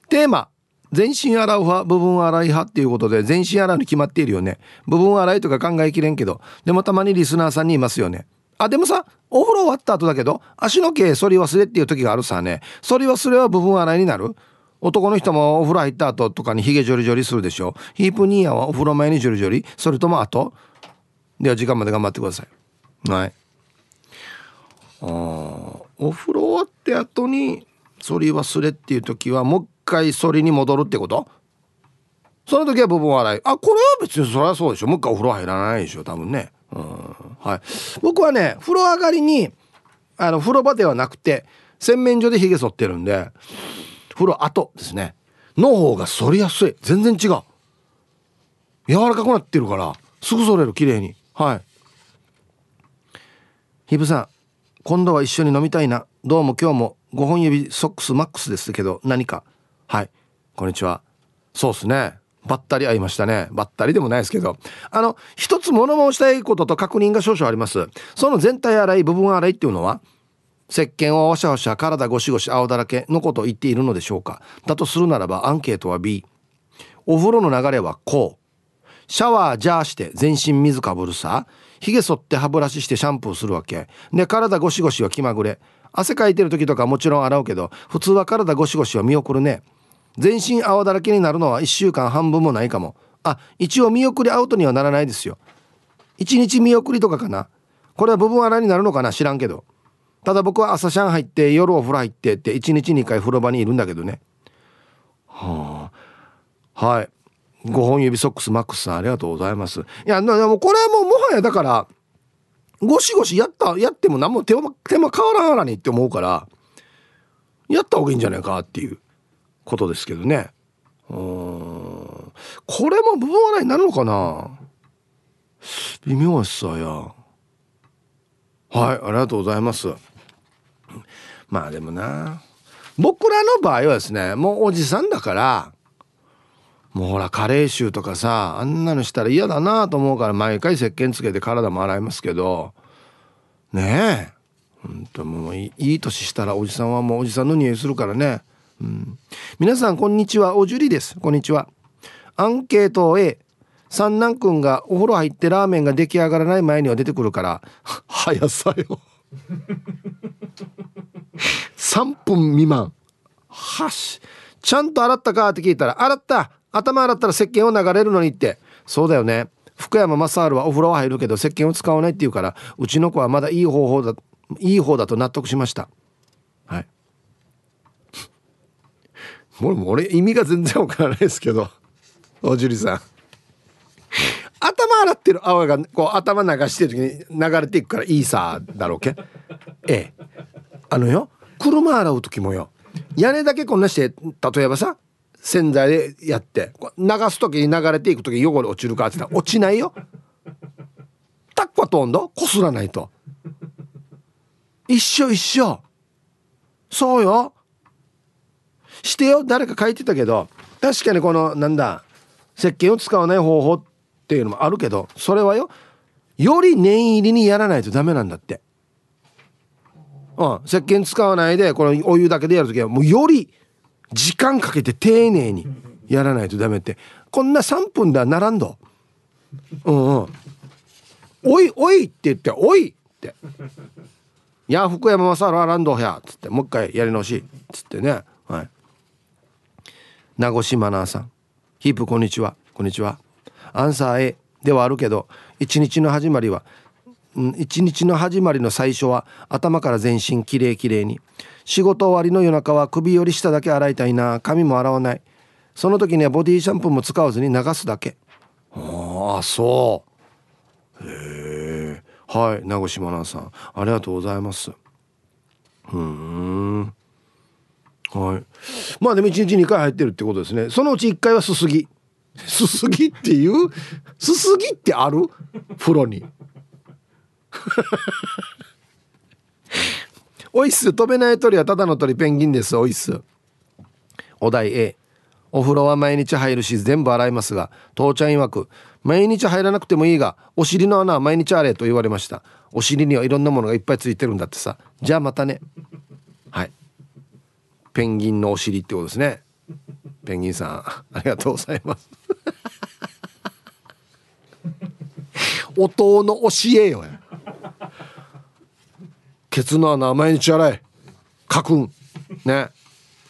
テーマ全身洗う派部分洗い派っていうことで全身洗うに決まっているよね。部分洗いとか考えきれんけどでもたまにリスナーさんにいますよね。あでもさお風呂終わった後だけど足の毛剃り忘れっていう時があるさね。剃り忘れは部分洗いになる？男の人もお風呂入った後とかにヒゲジョリジョリするでしょ？ヒープニーヤはお風呂前にジョリジョリ？それとも後？では時間まで頑張ってください。はい。あお風呂終わって後に剃り忘れっていう時はもう一回剃りに戻るってこと？その時は部分洗い。あこれは別にそれはそうでしょ。もう一回お風呂入らないでしょ。多分ね。うん。はい。僕はね風呂上がりにあの風呂場ではなくて洗面所でひげ剃ってるんで風呂後ですね。の方が反りやすい。全然違う。柔らかくなってるからすぐ反れる。綺麗に。はい。ひぶさん今度は一緒に飲みたいな。どうも今日も5本指ソックスマックスですけど何かはい。こんにちは。そうっすね。ばったり会いましたね。ばったりでもないですけど。あの一つ物申したいことと確認が少々あります。その全体洗い部分洗いっていうのは石鹸をわしゃわしゃ体ゴシゴシ青だらけのことを言っているのでしょうか。だとするならばアンケートは B お風呂の流れはこう。シャワージャーして全身水かぶるさ。ひげ剃って歯ブラシしてシャンプーするわけ。で体ゴシゴシは気まぐれ。汗かいてる時とかもちろん洗うけど普通は体ゴシゴシは見送るね。全身泡だらけになるのは1週間半分もないかも。あ一応見送りアウトにはならないですよ。1日見送りとかかな。これは部分洗いになるのかな？知らんけど。ただ僕は朝シャン入って夜お風呂入ってって1日2回風呂場にいるんだけどね。はあ。はい。5本指ソックスマックスさんありがとうございます。いやでもこれはもうもはやだからゴシゴシやったやっても何も手間手間変わらんらにって思うからやった方がいいんじゃないかっていう。ことですけどね。うん。これも部分洗いになるのかな？微妙さや。はいありがとうございます。まあでもな。僕らの場合はですねもうおじさんだからもうほら加齢臭とかさあんなのしたら嫌だなと思うから毎回石鹸つけて体も洗いますけどねえ。ほんともういい年したらおじさんはもうおじさんの匂いするからね、皆さんこんにちは。おじゅりです。こんにちは。アンケート A 三男くんがお風呂入ってラーメンが出来上がらない前には出てくるから速さよ。3分未満。はし。ちゃんと洗ったか？って聞いたら洗った。頭洗ったら石鹸を流れるのにって。そうだよね。福山雅治はお風呂は入るけど石鹸を使わないって言うからうちの子はまだいい方法だいい方だと納得しました。はい。も俺意味が全然わからないですけど。おじゅりさん。頭洗ってる泡がこう頭流してる時に流れていくからいいさだろうけ？ええ。あのよ車洗う時もよ屋根だけこんなして例えばさ洗剤でやって流す時に流れていく時汚れ落ちるかって言ったら落ちないよ。タックはとんどこすらないと。一緒一緒。そうよ。してよ。誰か書いてたけど確かにこのなんだ石鹸を使わない方法っていうのもあるけどそれはよより念入りにやらないとダメなんだって。うん。石鹸使わないでこのお湯だけでやるときはもうより時間かけて丁寧にやらないとダメって。こんな3分ではならんど。うんうん。おいおいって言っておいって。いや福山雅治アランドやっつってもう一回やり直しっつってね。はい。名越マナーさん。ヒープこんにちは。こんにちは。アンサー A ではあるけど一日の始まりは一日の始まりの最初は頭から全身きれいきれいに。仕事終わりの夜中は首より下だけ洗いたいな。髪も洗わない。その時にはボディシャンプーも使わずに流すだけ。ああそう。へえはい名越真奈さん。ありがとうございます。うん。はいまあでも1日2回入ってるってことですね。そのうち1回はすすぎ。すすぎっていう？すすぎってある？風呂に。おいっす。飛べない鳥はただの鳥ペンギンです。おいっす。お題 A お風呂は毎日入るし全部洗いますが父ちゃん曰く毎日入らなくてもいいがお尻の穴は毎日あれと言われました。お尻にはいろんなものがいっぱいついてるんだってさ。じゃあまたね。はい。ペンギンのお尻ってことですね。ペンギンさんありがとうございます。音の教えよや。ケツの穴毎日洗え。かくん。ね。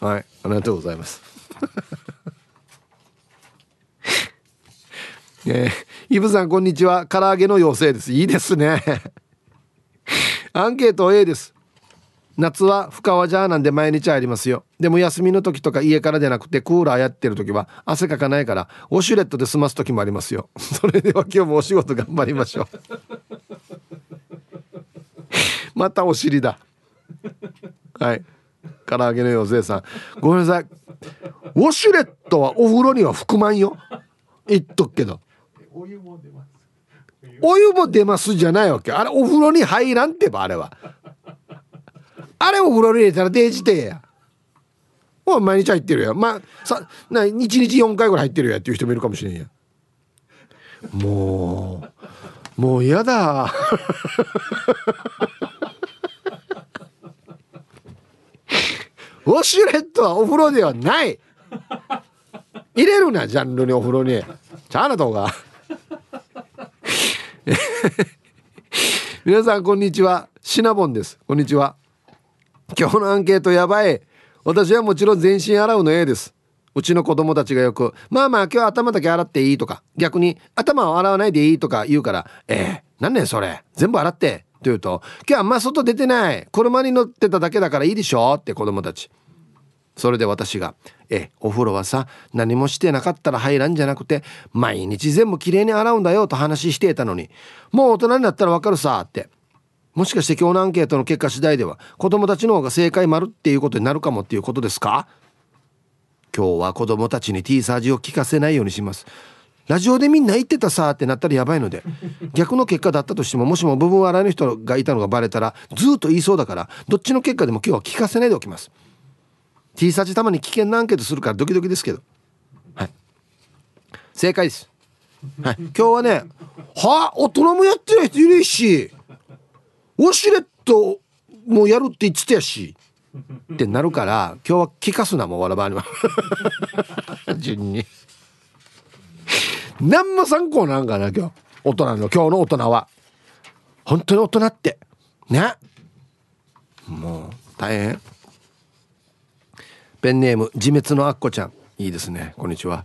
はい。ありがとうございます。えー、イブさんこんにちは。唐揚げの妖精です。いいですね。アンケート A です。夏は深川ジャーなんで毎日ありますよ。でも休みの時とか家からでなくてクーラーやってる時は汗かかないからウォシュレットで済ます時もありますよ。それでは今日もお仕事頑張りましょう。またお尻だ。はい。唐揚げの妖精さん。ごめんなさい。ウォシュレットはお風呂には含まんよ。言っとくけど。お湯も出ます。お湯も出ますじゃないわけ。あれお風呂に入らんってばあれはあれお風呂入れたらデージてや。お毎日入ってるやまあさな1日4回ぐらい入ってるやっていう人もいるかもしれんや。もうもう嫌だ。ウォシュレットはお風呂ではない。入れるなジャンルにお風呂に。ちゃあなとが 皆さんこんにちは。シナボンです。こんにちは。今日のアンケートやばい。私はもちろん全身洗うの A です。うちの子供たちがよく「まあまあ今日は頭だけ洗っていい」とか逆に「頭を洗わないでいい」とか言うから「えー、なんねんそれ全部洗って」と言うと「今日あんま外出てない車に乗ってただけだからいいでしょ」って子供たち。それで私が「えお風呂はさ何もしてなかったら入らんじゃなくて毎日全部きれいに洗うんだよ」と話していたのに「もう大人になったらわかるさ」ってもしかして今日のアンケートの結果次第では子供たちの方が正解丸っていうことになるかもっていうことですか？今日は子供たちに T サージを聞かせないようにします。ラジオでみんな言ってたさってなったらやばいので逆の結果だったとしてももしも部分笑いの人がいたのがバレたらずっと言いそうだからどっちの結果でも今日は聞かせないでおきます。T サージたまに危険なアンケートするからドキドキですけど。はい。正解です。はい。今日はねは？あ大人もやってない人いるし。ウォシュレットもやるって言ってたやしってなるから今日は聞かすなもうわらばに。は 順に。何も参考なんかな今日。大人の今日の大人は。本当に大人って。ね。もう大変。ペンネーム自滅のアッコちゃん。いいですね。こんにちは。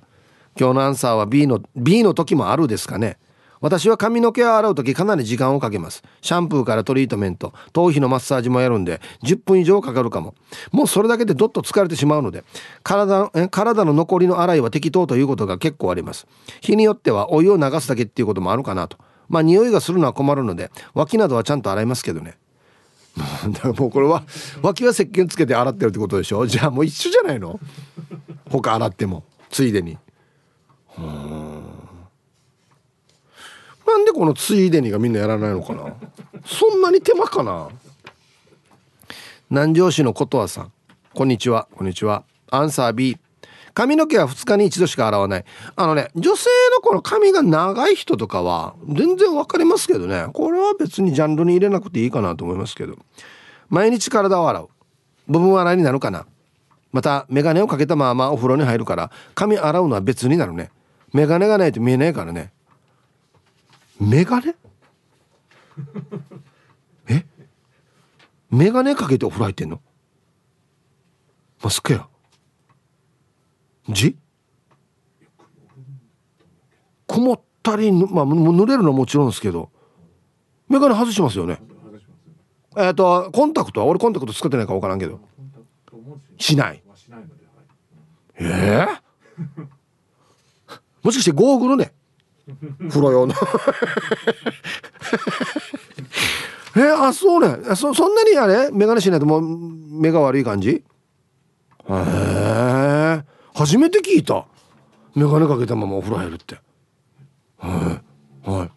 今日のアンサーは B の B の時もあるですかね。私は髪の毛を洗う時かなり時間をかけます。シャンプーからトリートメント頭皮のマッサージもやるんで10分以上かかるかも。もうそれだけでどっと疲れてしまうので体え体の残りの洗いは適当ということが結構あります。日によってはお湯を流すだけっていうこともあるかなと。まあ匂いがするのは困るので脇などはちゃんと洗いますけどね。だからもうこれは脇は石鹸つけて洗ってるってことでしょ？じゃあもう一緒じゃないの？他洗っても。ついでに。うんなんでこのついでにがみんなやらないのかな？そんなに手間かな？南城市のことわさん。こんにちは。こんにちは。アンサー B 髪の毛は2日に1度しか洗わない。あのね女性のこの髪が長い人とかは全然わかりますけどね。これは別にジャンルに入れなくていいかなと思いますけど。毎日体を洗う。部分洗いになるかな？また眼鏡をかけたままお風呂に入るから髪洗うのは別になるね。眼鏡がないと見えないからね。眼鏡え？眼鏡かけてお風呂入ってんの？マスクや字曇ったりまあ濡れるのはもちろんですけど眼鏡外しますよね？えっ、ー、とコンタクトは？俺コンタクト使ってないか分からんけど。しない。ええー、もしかしてゴーグルね？風呂用の。えー、あそうね。そそんなにあれ？眼鏡しないともう目が悪い感じ？へえ初めて聞いた。眼鏡かけたままお風呂入るって。はいはい。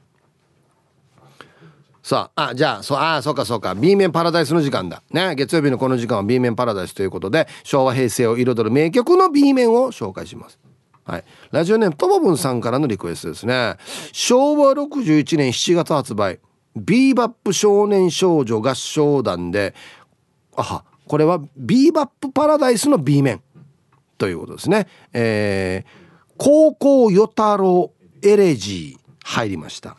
さああじゃあそうあそうかそうか。B 面パラダイスの時間だ。ね。月曜日のこの時間は B 面パラダイスということで昭和平成を彩る名曲の B 面を紹介します。はい、ラジオネームともぶんさんからのリクエストですね。昭和61年7月発売。ビーバップ少年少女合唱団であはこれはビーバップパラダイスの B 面ということですね。えー、高校与太郎エレジー入りました。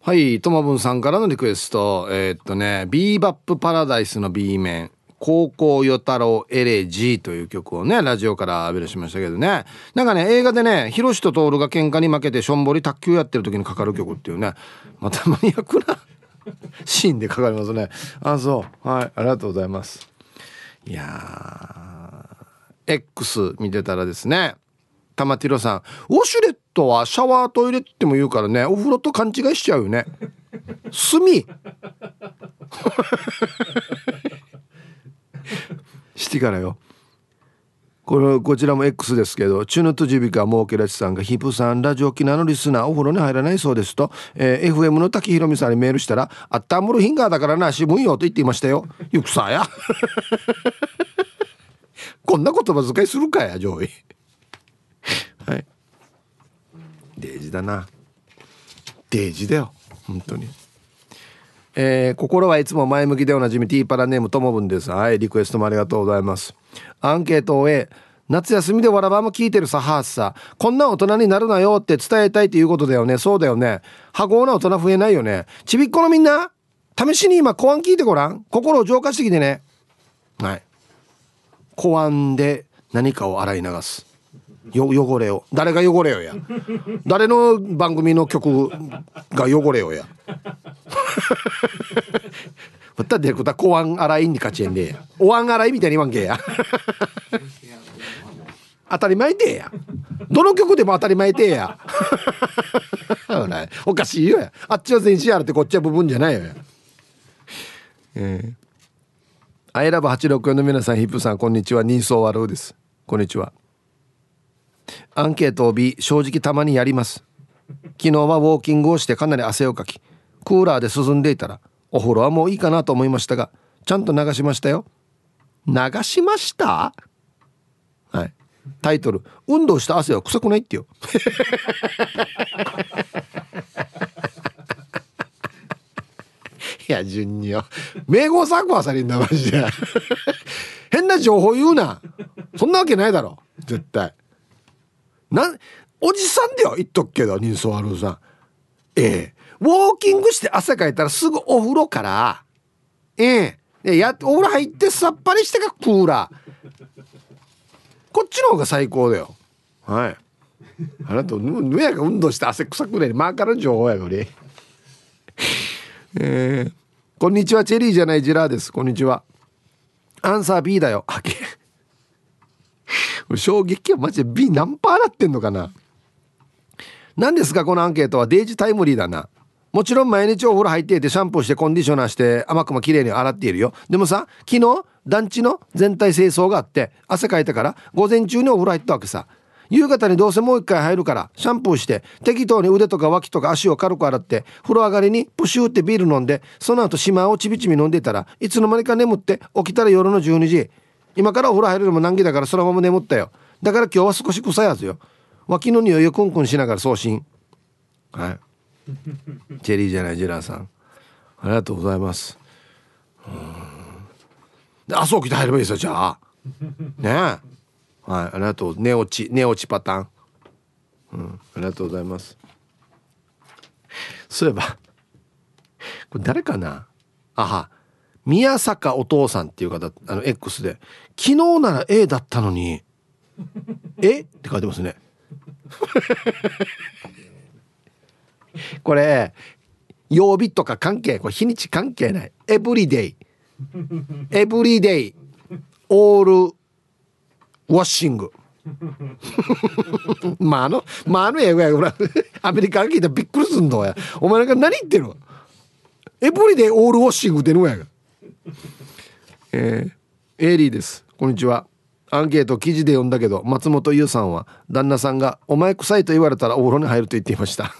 はいともぶんさんからのリクエスト。えー、っとねビーバップパラダイスの B 面高校与太郎エレジーという曲をね、ラジオからアベルしましたけどね。なんかね、映画でね、ヒロシとトールが喧嘩に負けてしょんぼり卓球やってる時にかかる曲っていうね、またマニアックなシーンでかかりますね。あ、そう。はい、ありがとうございます。いやー、X 見てたらですね、玉ティロさん、ウォシュレットはシャワートイレっても言うからね、お風呂と勘違いしちゃうよね。炭 してからよ。これこちらも X ですけどチュヌトジビカモーケラチさんがヒップさんラジオ沖縄のリスナーお風呂に入らないそうですと、えー、FM の滝ひろみさんにメールしたら「あったんむるヒンガーだからな渋いよ」と言っていましたよ。ゆくさや。こんな言葉遣いするかや上位はい。デージだな。デージだよ本当に。えー、心はいつも前向きでおなじみティーパラネームともぶんです。はいリクエストもありがとうございます。アンケートを終え夏休みでわらばも聞いてるさハースさこんな大人になるなよって伝えたいっていうことだよね。そうだよね。波合な大人増えないよね。ちびっこのみんな試しに今公安聞いてごらん。心を浄化してきてね。はい。公安で何かを洗い流す。よ汚れを。誰が汚れよや。誰の番組の曲が汚れよや。また出ることは公安洗いに勝ちえんでお椀洗いみたいに言わんけや。当たり前でや。どの曲でも当たり前でや。おかしいよや。あっちは全身あるってこっちは部分じゃないよや。えー、アイラブ864の皆さんヒップさんこんにちは。人相悪うです。こんにちは。アンケートを B 正直たまにやります。昨日はウォーキングをしてかなり汗をかきクーラーで涼んでいたらお風呂はもういいかなと思いましたがちゃんと流しましたよ。流しました？はい。タイトル「運動した汗は臭くない」ってよ。いや順によ。名号作はさりんだマジで。変な情報言うな。そんなわけないだろ。絶対。なおじさんだよ言っとくけど人相悪さん。ええ。ウォーキングして汗かいたらすぐお風呂から。ええ。やお風呂入ってさっぱりしてかクーラー。こっちの方が最高だよ。はい。あなたぬやが運動して汗臭くない。マーカーの情報やこれえー、こんにちは。チェリーじゃないジラーです。こんにちは。アンサー B だよ。あけ衝撃はマジで B 何パーなってんのかな？何ですかこのアンケートは？デイジタイムリーだな。もちろん毎日お風呂入っていてシャンプーしてコンディショナーして甘くも綺麗に洗っているよ。でもさ昨日団地の全体清掃があって汗かいたから午前中にお風呂入ったわけさ。夕方にどうせもう一回入るからシャンプーして適当に腕とか脇とか足を軽く洗って風呂上がりにプシューってビール飲んでその後島をちびちび飲んでたらいつの間にか眠って起きたら夜の12時。今からお風呂入るのも難儀だからそのまま眠ったよ。だから今日は少し臭いはずよ。脇の匂いをクンクンしながら送信。はい。チェリーじゃないジェラーさん。ありがとうございます。うん。朝起きて入ればいいですよじゃあ。ねえ。はい、ありがとう。寝落ち、寝落ちパターン。うん、ありがとうございます。そういえば、これ誰かな？あは、宮坂お父さんっていう方、あの、X で、昨日なら A だったのに、え？って書いてますね。これ、曜日とか関係、これ日にち関係ない。エブリデイ。エブリデイ。オールワッシングまああのまああの英語やほらアメリカが聞いたらびっくりすんのやお前なんか何言ってるエブリデイオールウォッシングってのやがえー、エリーですこんにちは。アンケート記事で読んだけど松本優さんは旦那さんが「お前臭い」と言われたらお風呂に入ると言っていました。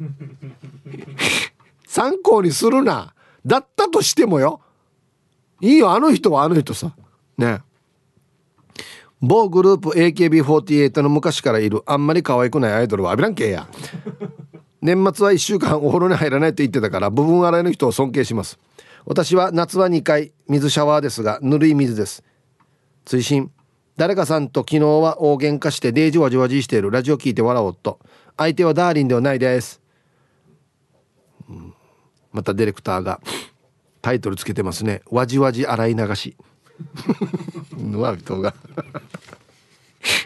参考にするな。だったとしてもよ。いいよ。あの人はあの人さ。ね。某グループ AKB48 の昔からいるあんまり可愛くないアイドルはアビランケや。年末は1週間お風呂に入らないと言ってたから部分洗いの人を尊敬します。私は夏は2回水シャワーですがぬるい水です。追伸。誰かさんと昨日は大喧嘩してデージワジワジしている。ラジオ聞いて笑おうと。相手はダーリンではないです、うん、またディレクターがタイトルつけてますね「わじわじ洗い流し」のわ人が。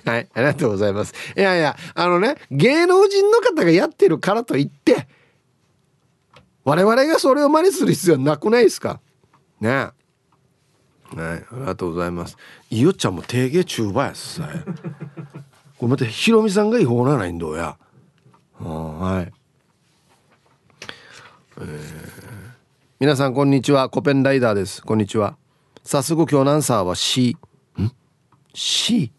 はい、ありがとうございます。いやいや、あのね、芸能人の方がやってるからといって、我々がそれを真似する必要はなくないですか？ねはい、ありがとうございます。いよちゃんも定芸中盤やさ。これまたひろみさんが違法ならないんどうや。はい。えー、皆さんこんにちは。コペンライダーです。こんにちは。早速今日のアンサーは C。ん ?C?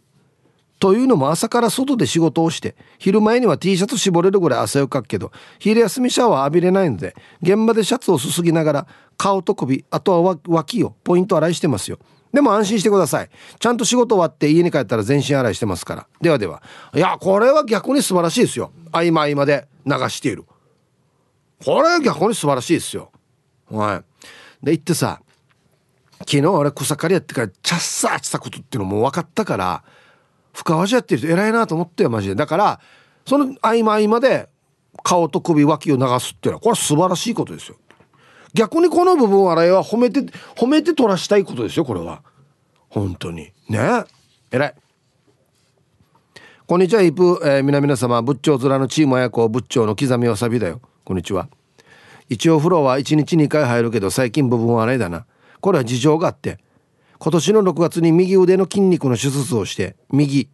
というのも朝から外で仕事をして昼前には T シャツ絞れるぐらい汗をかくけど昼休みシャワー浴びれないので現場でシャツをすすぎながら顔と首あとは脇をポイント洗いしてますよ。でも安心してください。ちゃんと仕事終わって家に帰ったら全身洗いしてますから。ではでは。いやこれは逆に素晴らしいですよ。合間合間で流している。これは逆に素晴らしいですよ。はい。で言ってさ昨日俺草刈りやってからチャッサーしたことっていうのも分かったから深川市やってる人偉いなと思ってよマジで。だからその合間合間で顔と首脇を流すっていうのはこれは素晴らしいことですよ。逆にこの部分洗いは褒めて褒めて取らしたいことですよこれは。本当に。ね？偉い。こんにちはイプ、えー、皆々様仏頂面のチーム親子仏頂の刻みわさびだよ。こんにちは。一応風呂は1日2回入るけど最近部分洗いだな。これは事情があって。今年の6月に右腕の筋肉の手術をして右。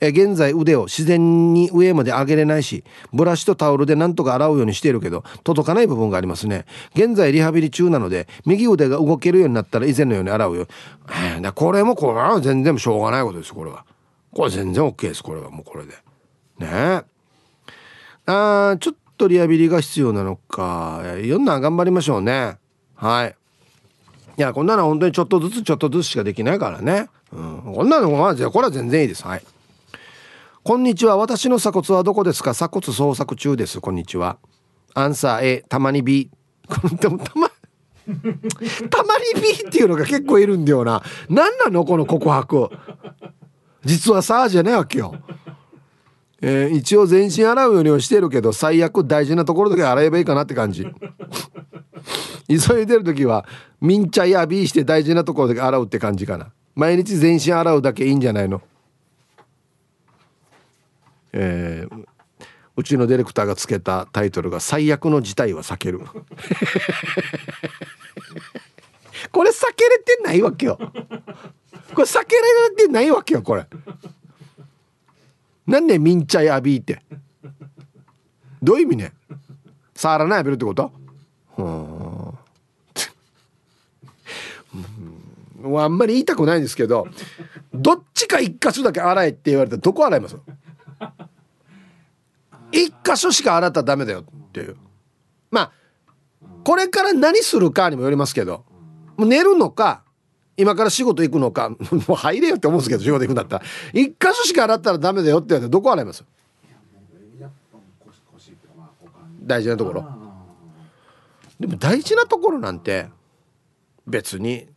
え現在腕を自然に上まで上げれないしブラシとタオルでなんとか洗うようにしているけど届かない部分がありますね。現在リハビリ中なので右腕が動けるようになったら以前のように洗うよ、えー、これもこれは全然しょうがないことですこれは。これ全然 OK ですこれは。もうこれで。ね。えあちょっとリハビリが必要なのか。いろんな頑張りましょうね。はい。いやこんなの本当にちょっとずつちょっとずつしかできないからね、うん、こんなのまずこれは全然いいです。はい。こんにちは。私の鎖骨はどこですか？鎖骨捜索中です。こんにちは。アンサー A たまに B でもたま たまに B っていうのが結構いるんだよな。何なの？この告白実はさあじゃないわけよ。えー、一応全身洗うようにはしてるけど最悪大事なところだけ洗えばいいかなって感じ。急いでる時はミンチャやビーして大事なところだけ洗うって感じかな。毎日全身洗うだけいいんじゃないの。えー、うちのディレクターがつけたタイトルが「最悪の事態は避ける」これ避けれてないわけよ。これ避けられてないわけよこれ。なんでミンチャやビーって？どういう意味ね？触らない浴びるってこと？うん。あんまり言いたくないんですけどどっちか一箇所だけ洗えって言われたらどこ洗います？一箇所しか洗ったらダメだよっていう。まあこれから何するかにもよりますけど寝るのか今から仕事行くのか もう入れよって思うんですけど仕事行くんだったら。一箇所しか洗ったらダメだよって言われたらどこ洗います？大事なところ。でも大事なところなんて別に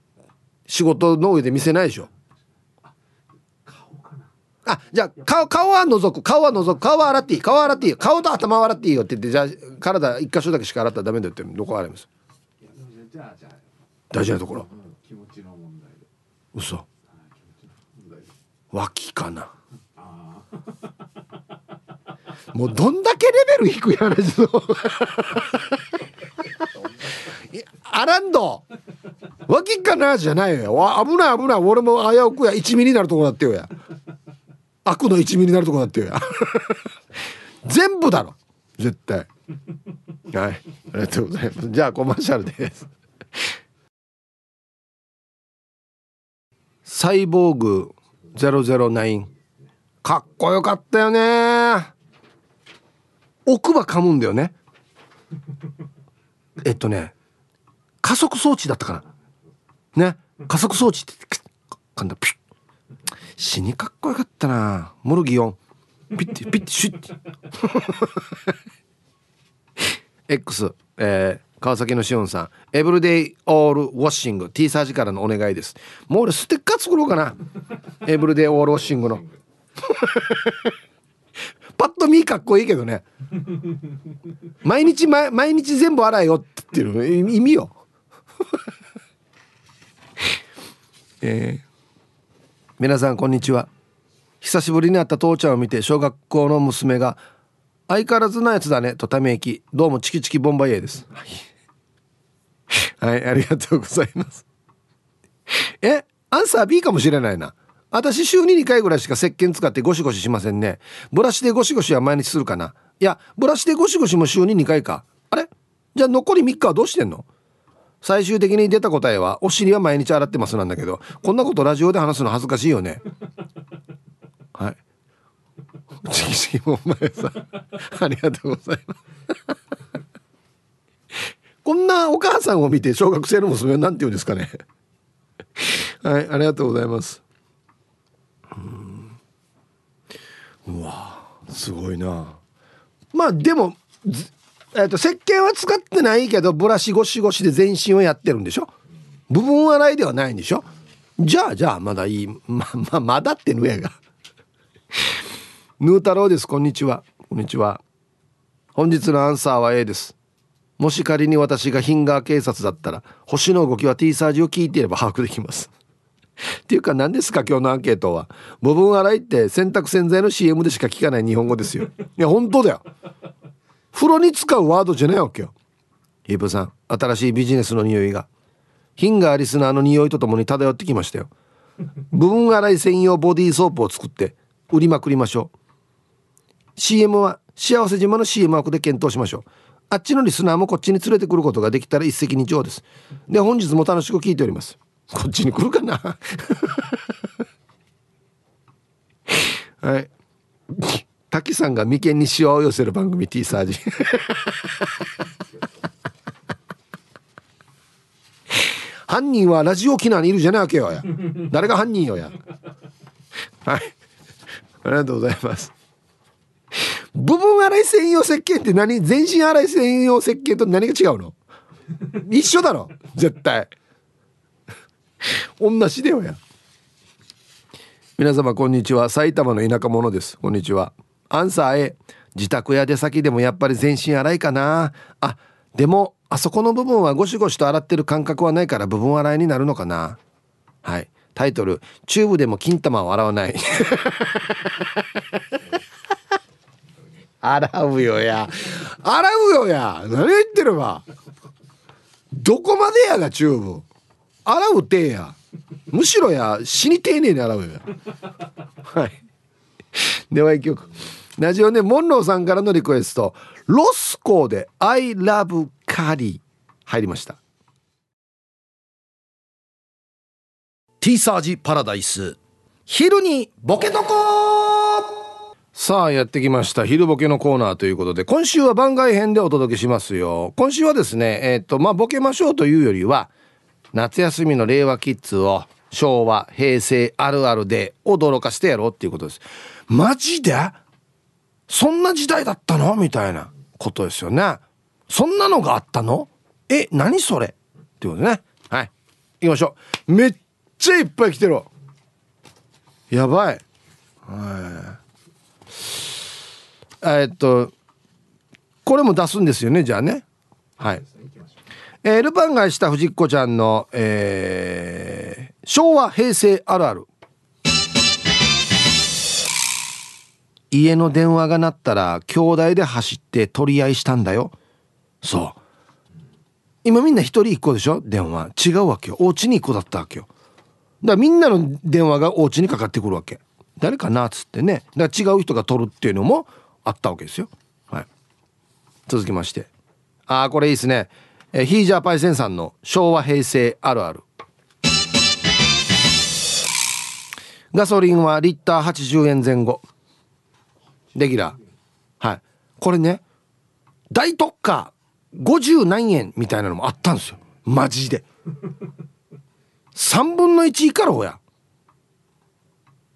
仕事の上で見せないでしょ。あじゃあ顔顔は覗く。顔は覗く。顔は洗っていい。顔は洗っていい顔と頭は洗っていいよって言ってじゃあ体一箇所だけしか洗ったらダメだよってどこ洗います？大事なところ嘘。脇かな。もうどんだけレベル低い話のアランド脇かなじゃないよ。危ない危ない。俺も危うくや。一味になるとこだってよや。悪の一味になるとこだってよや。全部だろ。絶対。はい。ありがとうございます。じゃあコマーシャルですサイボーグ009かっこよかったよね。奥歯噛むんだよね。えっとね加速装置だったかな。ね加速装置って噛んだピュッ。死にかっこよかったな。モルギオン。ピッてピッてシュッて。X えー、川崎のしおんさん。エブリデイオールウォッシング T サージからのお願いです。もう俺ステッカー作ろうかな。エブリデイオールウォッシングの。パッと見かっこいいけどね。毎日毎日全部洗えよっていう意味よ。えー、皆さんこんにちは。久しぶりに会った父ちゃんを見て小学校の娘が「相変わらずなやつだね」とため息。どうもチキチキボンバイエです。はい、ありがとうございます。えアンサー B かもしれないな。私週に2回ぐらいしか石鹸使ってゴシゴシしませんね。ブラシでゴシゴシは毎日するかな。いやブラシでゴシゴシも週に2回か。あれ？じゃあ残り3日はどうしてんの？最終的に出た答えはお尻は毎日洗ってますなんだけどこんなことラジオで話すの恥ずかしいよね。はい。チキチキもお前さんありがとうございますこんなお母さんを見て小学生の娘は何て言うんですかね。はいありがとうございます。うわすごいな。まあでもえーと、石鹸は使ってないけどブラシゴシゴシで全身をやってるんでしょ？部分洗いではないんでしょ？じゃあじゃあまだいい。まままだってぬやが。ヌー太郎です。こんにちは。こんにちは。本日のアンサーは A です。もし仮に私がヒンガー警察だったら星の動きは T サージを聞いていれば把握できます。っていうか何ですか今日のアンケートは。部分洗いって洗濯洗剤の CM でしか聞かない日本語ですよ。いや本当だよ。風呂に使うワードじゃないわけよイープさん新しいビジネスの匂いが。ヒンガーリスナーの匂いとともに漂ってきましたよ。部分洗い専用ボディーソープを作って売りまくりましょう。CM は幸せ島の CM 枠で検討しましょう。あっちのリスナーもこっちに連れてくることができたら一石二鳥です。で本日も楽しく聞いております。こっちに来るかな？はい。滝さんが眉間にシワを寄せる番組 T サージ。犯人はラジオ機能にいるじゃないわけよや。誰が犯人よや。はい。ありがとうございます。部分洗い専用石鹸って何？全身洗い専用石鹸と何が違うの？一緒だろ。絶対。同じだよや。皆様こんにちは。埼玉の田舎者です。こんにちは。アンサー A 自宅や出先でもやっぱり全身洗いかな。あでもあそこの部分はゴシゴシと洗ってる感覚はないから部分洗いになるのかな。はい。タイトル「チューブでも金玉を洗わない」洗うよや。洗うよや。何言ってるわどこまでやがチューブ。洗うてや。むしろや死に丁寧に洗うよはい。では一曲。ラジオネモンローさんからのリクエスト。ロスコーで I love カリー入りました。ティーサージパラダイス。昼にボケとこさあやってきました。昼ボケのコーナーということで今週は番外編でお届けしますよ。今週はですねえっ、とまあボケましょうというよりは夏休みの令和キッズを昭和平成あるあるで驚かしてやろうっていうことです。マジで？そんな時代だったの？みたいなことですよね。そんなのがあったの？え何それ？ってことね。はい。行きましょう。めっちゃいっぱい来てるやばい。はい。えっとこれも出すんですよねじゃあね。はい。えー、ルパンがした藤子ちゃんの、えー、昭和平成あるある。家の電話が鳴ったら兄弟で走って取り合いしたんだよ。そう。今みんな一人一個でしょ？電話。違うわけよ。お家に一個だったわけよ。だからみんなの電話がお家にかかってくるわけ。誰かな？っつってね。だから違う人が取るっていうのもあったわけですよ。はい。続きまして。ああこれいいですね。えヒージャーパイセンさんの昭和平成あるある。ガソリンはリッター80円前後。レギュラー。はい。これね大特価。50何円みたいなのもあったんですよ。マジで。3分の1以下ろうや。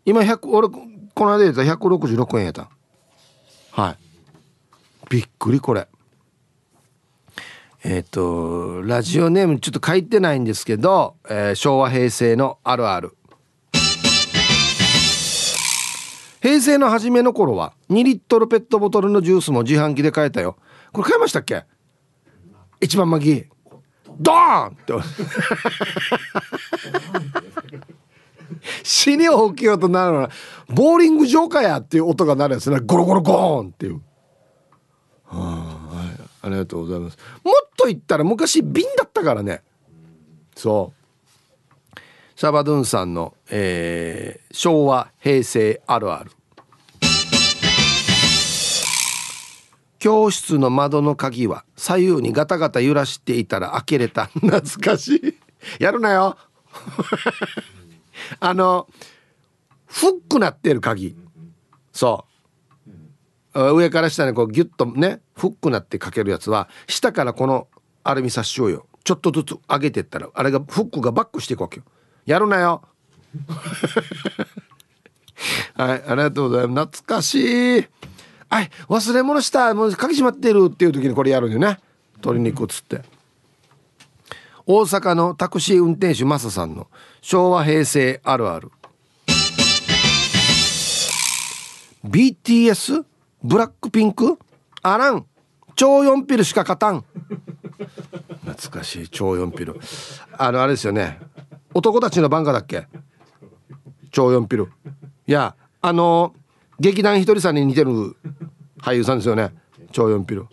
今100俺この間言った166円やった。はい。びっくりこれ。えっ、ー、とラジオネームちょっと書いてないんですけど、えー、昭和平成のあるある。平成の初めの頃は2リットルペットボトルのジュースも自販機で買えたよ。これ買いましたっけ？一番巻きドーンって 死に起きようとなるのはボーリング場かやっていう音が鳴るやつね。ゴロゴロゴーンっていう。はあ、はい、ありがとうございます。もっと言ったら昔瓶だったからね。そう。シャバドゥンさんの、えー、昭和平成あるある。教室の窓の鍵は左右にガタガタ揺らしていたら開けれた。懐かしい。やるなよ。あのフックなってる鍵。そう。上から下にこうギュッとねフックなってかけるやつは下からこのアルミサッシをよちょっとずつ上げてったらあれがフックがバックしていくわけよ。やるなよ。はいありがとうございます。懐かしい。はい忘れ物した。もう鍵閉まってる。っていう時にこれやるんよね。取りに行くっつって。大阪のタクシー運転手マサさんの。昭和平成あるある。BTS ブラックピンク？あらん。超4ピルしか勝たん。懐かしい超4ピル。あのあれですよね。男たちの番歌だっけ？超4ピル。いやあの劇団ひとりさんに似てる俳優さんですよね。超四ピル、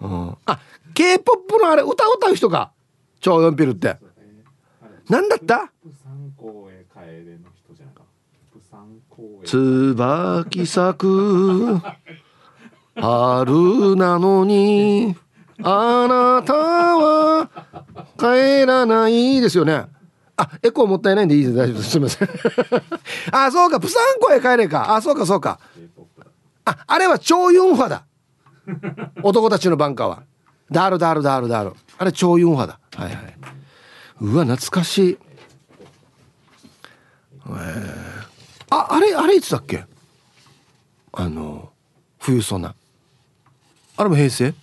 うん、あ K-POP のあれ歌歌う人か。超四ピルって。なんだった？椿咲く春なのにあなたは帰らないですよねあ、エコーもったいないんでいいです。大丈夫です。すみません。あ、そうか。プサンコへ帰れか。あ、そうか、そうか。あ、あれは超ユンファだ。男たちのバンカーは。ダールダールダールダール。あれ超ユンファだ。はいはい。うわ、懐かしい。えー、あ、あれ、あれいつだっけ？あの、冬ソナ。あれも平成？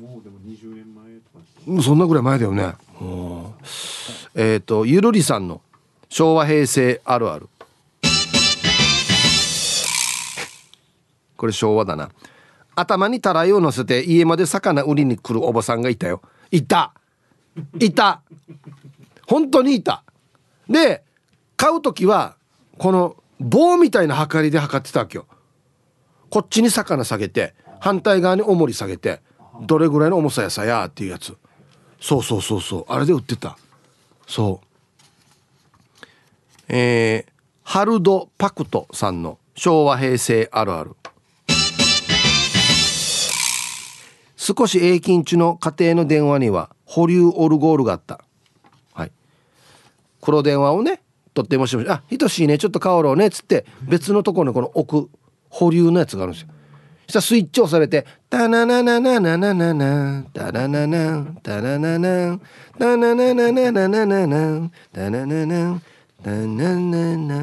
もうでも20年前そんなぐらい前だよね。えっ、ー、とゆるりさんの昭和平成あるある。これ昭和だな。頭にたらいを乗せて家まで魚売りに来るおばさんがいたよ。いたいた。本当にいた。で買う時はこの棒みたいな測りで測ってたわけよ。こっちに魚下げて反対側に重り下げてどれぐらいの重さやさやっていうやつ。そうそうそうそう。あれで売ってた。そう。えー、ハルド・パクトさんの昭和平成あるある。少し永金中の家庭の電話には保留オルゴールがあった。はい。黒電話をね取ってもしもしあひとしいねちょっと香ろうねっつって別のところにこの置く保留のやつがあるんですよ。したらスイッチ押されて「タナナナナナナナナタナナナタナナナタナナナナナナナナタナナナタナナナ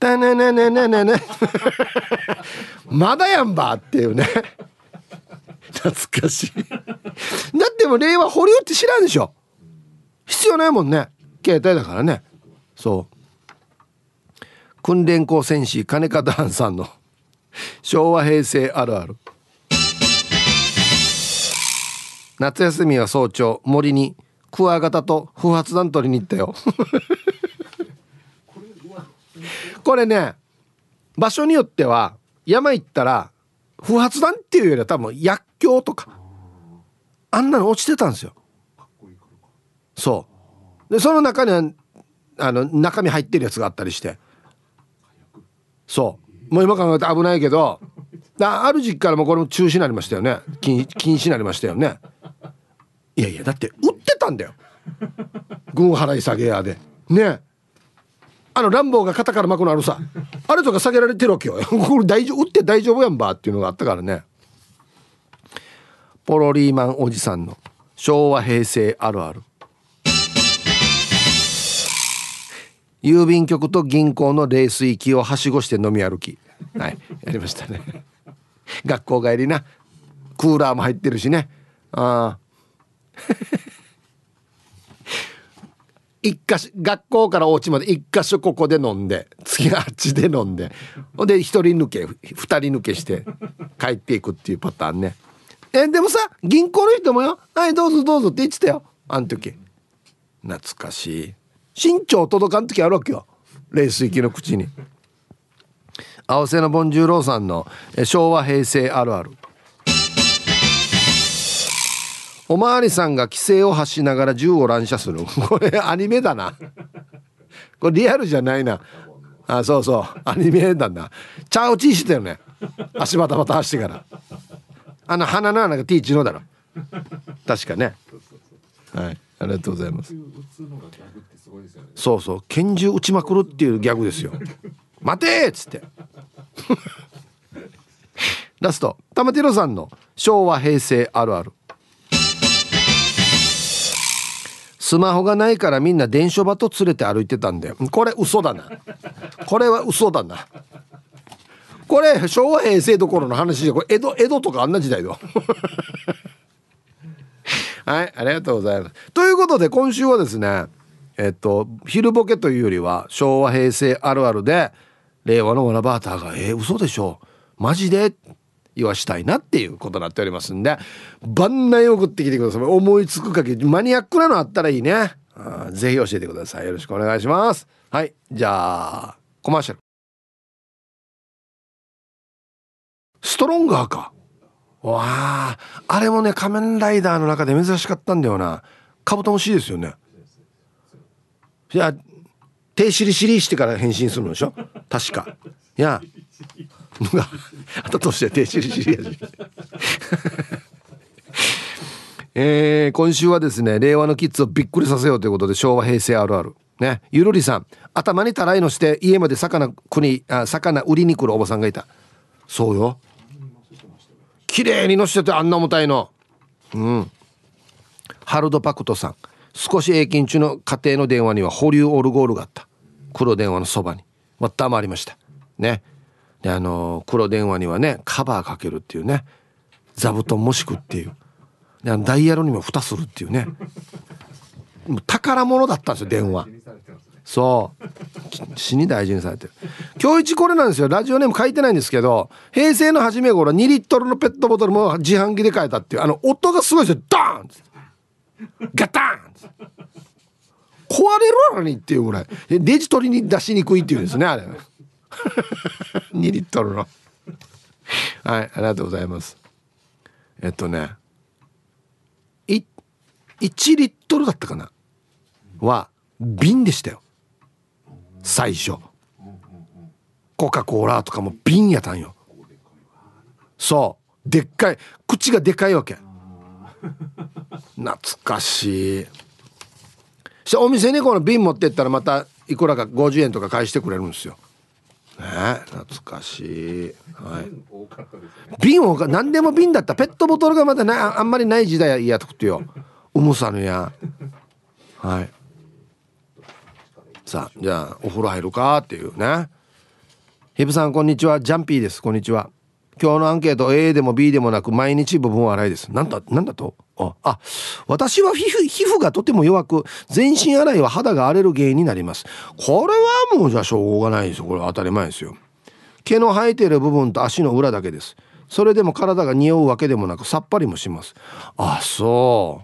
タナナナナナナ まだやんばっていうね。懐かしい。だっても令和保留って知らんでしょ。必要ないもんね。携帯だからね。そう。訓練校戦士金方藩さんの。昭和平成あるある。夏休みは早朝。森にクワガタと不発弾取りに行ったよ。これね場所によっては山行ったら不発弾っていうよりは多分薬莢とかあんなの落ちてたんですよ。そう。でその中にはあの中身入ってるやつがあったりして。そう。もう今考えて危ないけどある時期からもこれも中止になりましたよね。禁禁止になりましたよね。いやいやだって売ってたんだよ。軍払い下げ屋で。ね。あの乱暴が肩から巻くのあるさ。あれとか下げられてるわけよ。これ大丈夫売って大丈夫やんばっていうのがあったからね。ポロリーマンおじさんの。昭和平成あるある。郵便局と銀行の冷水器をはしごして飲み歩き。はい。やりましたね。学校帰りな。クーラーも入ってるしね。ああ一箇所学校からお家まで一箇所ここで飲んで 次あっちで飲んで。ほんで一人抜け二人抜けして帰っていくっていうパターンね。えでもさ銀行の人もよ「はいどうぞどうぞ」って言ってたよ。あん時。懐かしい。身長届かん時あるわけよ。冷水器の口に。合わせのボンジューローさんの昭和平成あるあるおまわりさんが規制を発しながら銃を乱射する。これアニメだな。これリアルじゃないな。あそうそう。アニメだな。チャウチーしてたよね。足バタバタ走ってから。あの鼻の穴が T チのだろ。確かね。はい。ありがとうございます。そうそう。拳銃撃ちまくるっていうギャグですよ。待てっつって。ラスト。玉ティロさんの。昭和平成あるある。スマホがないからみんな電書バと連れて歩いてたんだよ。これ嘘だな。これは嘘だな。これ昭和平成どころの話じゃこれ江戸江戸とかあんな時代だ はいありがとうございます。ということで今週はですねえっと昼ボケというよりは昭和平成あるあるで令和のワナバーターが「えー、嘘でしょ。マジで?」言わしたいなっていうことになっておりますんで番内送ってきてください。思いつくかけマニアックなのあったらいいね。ぜひ教えてください。よろしくお願いします。はいじゃあコマーシャル。ストロンガーか。わああれもね仮面ライダーの中で珍しかったんだよな。カブトムシですよね。じゃあ手しりしりしてから変身するのでしょ？確か。いや。あととして手しりしりやし。えー、今週はですね令和のキッズをびっくりさせようということで昭和平成あるある。ね。ゆるりさん頭にたらいのして家まで魚国あ魚売りに来るおばさんがいた。そうよ。綺麗にのしててあんな重たいの。うん。ハルドパクトさん少し永金中の家庭の電話には保留オルゴールがあった。黒電話のそばに。またもありました。ね。であの黒電話にはねカバーかけるっていうね。座布団もしくっていう。でダイヤルにも蓋するっていうね。もう宝物だったんですよ電話。そう。死に大事にされてる。今日一これなんですよ。ラジオネーム書いてないんですけど平成の初め頃2リットルのペットボトルも自販機で買えたっていう。あの音がすごいですよ。ドーンガタン壊れるのにっていうぐらい。デジ取りに出しにくいっていうんですねあれ 2リットルの。はいありがとうございます。えっとね1リットルだったかな？は瓶でしたよ。最初。コカ・コーラとかも瓶やったんよ。そう。でっかい口がでかいわけ。懐かしい。してお店にこの瓶持ってったらまたいくらか50円とか返してくれるんですよ。ね懐かしい、はい、瓶を何でも瓶だった。ペットボトルがまだなあんまりない時代やとくってよ。重さのや。はい。さあじゃあお風呂入るかっていうね。ヒブさんこんにちは。ジャンピーです。こんにちは今日のアンケート A でも B でもなく毎日部分洗いです。なんだ、なんだと？あ、あ、私は皮膚、皮膚がとても弱く、全身洗いは肌が荒れる原因になります。これはもうじゃあしょうがないですよ。これは当たり前ですよ。毛の生えている部分と足の裏だけです。それでも体が匂うわけでもなくさっぱりもします。あ、そ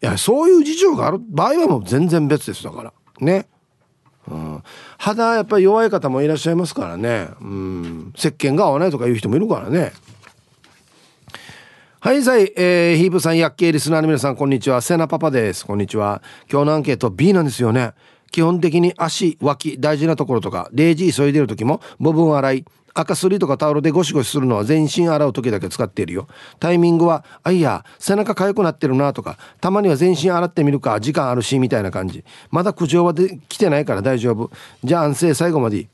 う。いや、そういう事情がある場合はもう全然別です。だから。ね。うん、肌やっぱり弱い方もいらっしゃいますからね、うん、石鹸が合わないとかいう人もいるからね。はいさい、えー、ヒープさん薬系リスナーの皆さんこんにちは。セナパパです。こんにちは。今日のアンケート B なんですよね。基本的に足脇大事なところとか0時急いでる時も部分洗い赤すりとかタオルでゴシゴシするのは全身洗う時だけ使っているよ。タイミングはあいや背中痒くなってるなとかたまには全身洗ってみるか時間あるしみたいな感じ。まだ苦情はで来てないから大丈夫。じゃあ安静最後までいい。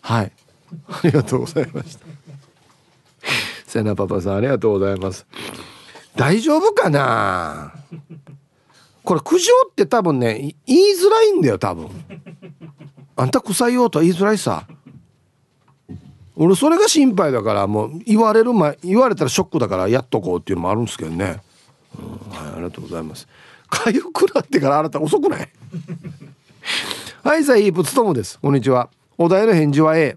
はい。ありがとうございました。セナパパさんありがとうございます。大丈夫かな？これ苦情って多分ね言いづらいんだよ多分。あんた臭いよとは言いづらいさ。俺それが心配だからもう言われる前言われたらショックだからやっとこうっていうのもあるんですけどね、うんはい、ありがとうございます。痒くなってからあなた遅くない？はいさいいプツともです。こんにちは。お題の返事は A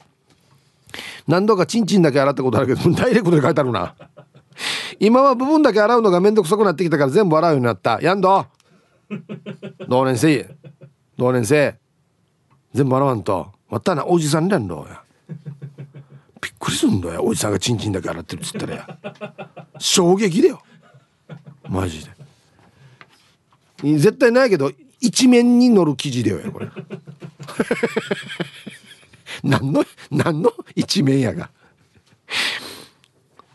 何度かチンチンだけ洗ったことあるけど ダイレクトで書いてあるな。今は部分だけ洗うのがめんどくさくなってきたから全部洗うようになった。やんど。同年生同年生全部洗わんと。またなおじさん連動やびっくりすんだよ。おじさんがチンチンだけ洗ってるっつったらや衝撃だよ。マジで。絶対ないけど一面に乗る記事だよこれ。何の何の一面やが。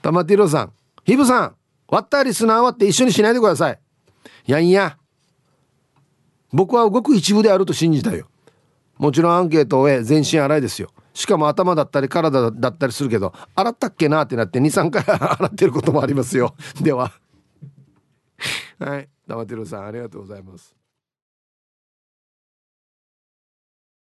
玉ティロさん。ヒブさん。割ったリスナー割って一緒にしないでください。やいや。僕はごく一部であると信じたよ。もちろんアンケートを終え全身洗いですよ。しかも頭だったり体だったりするけど洗ったっけなってなって23回 洗ってることもありますよ。では。はい。玉てるさんありがとうございます。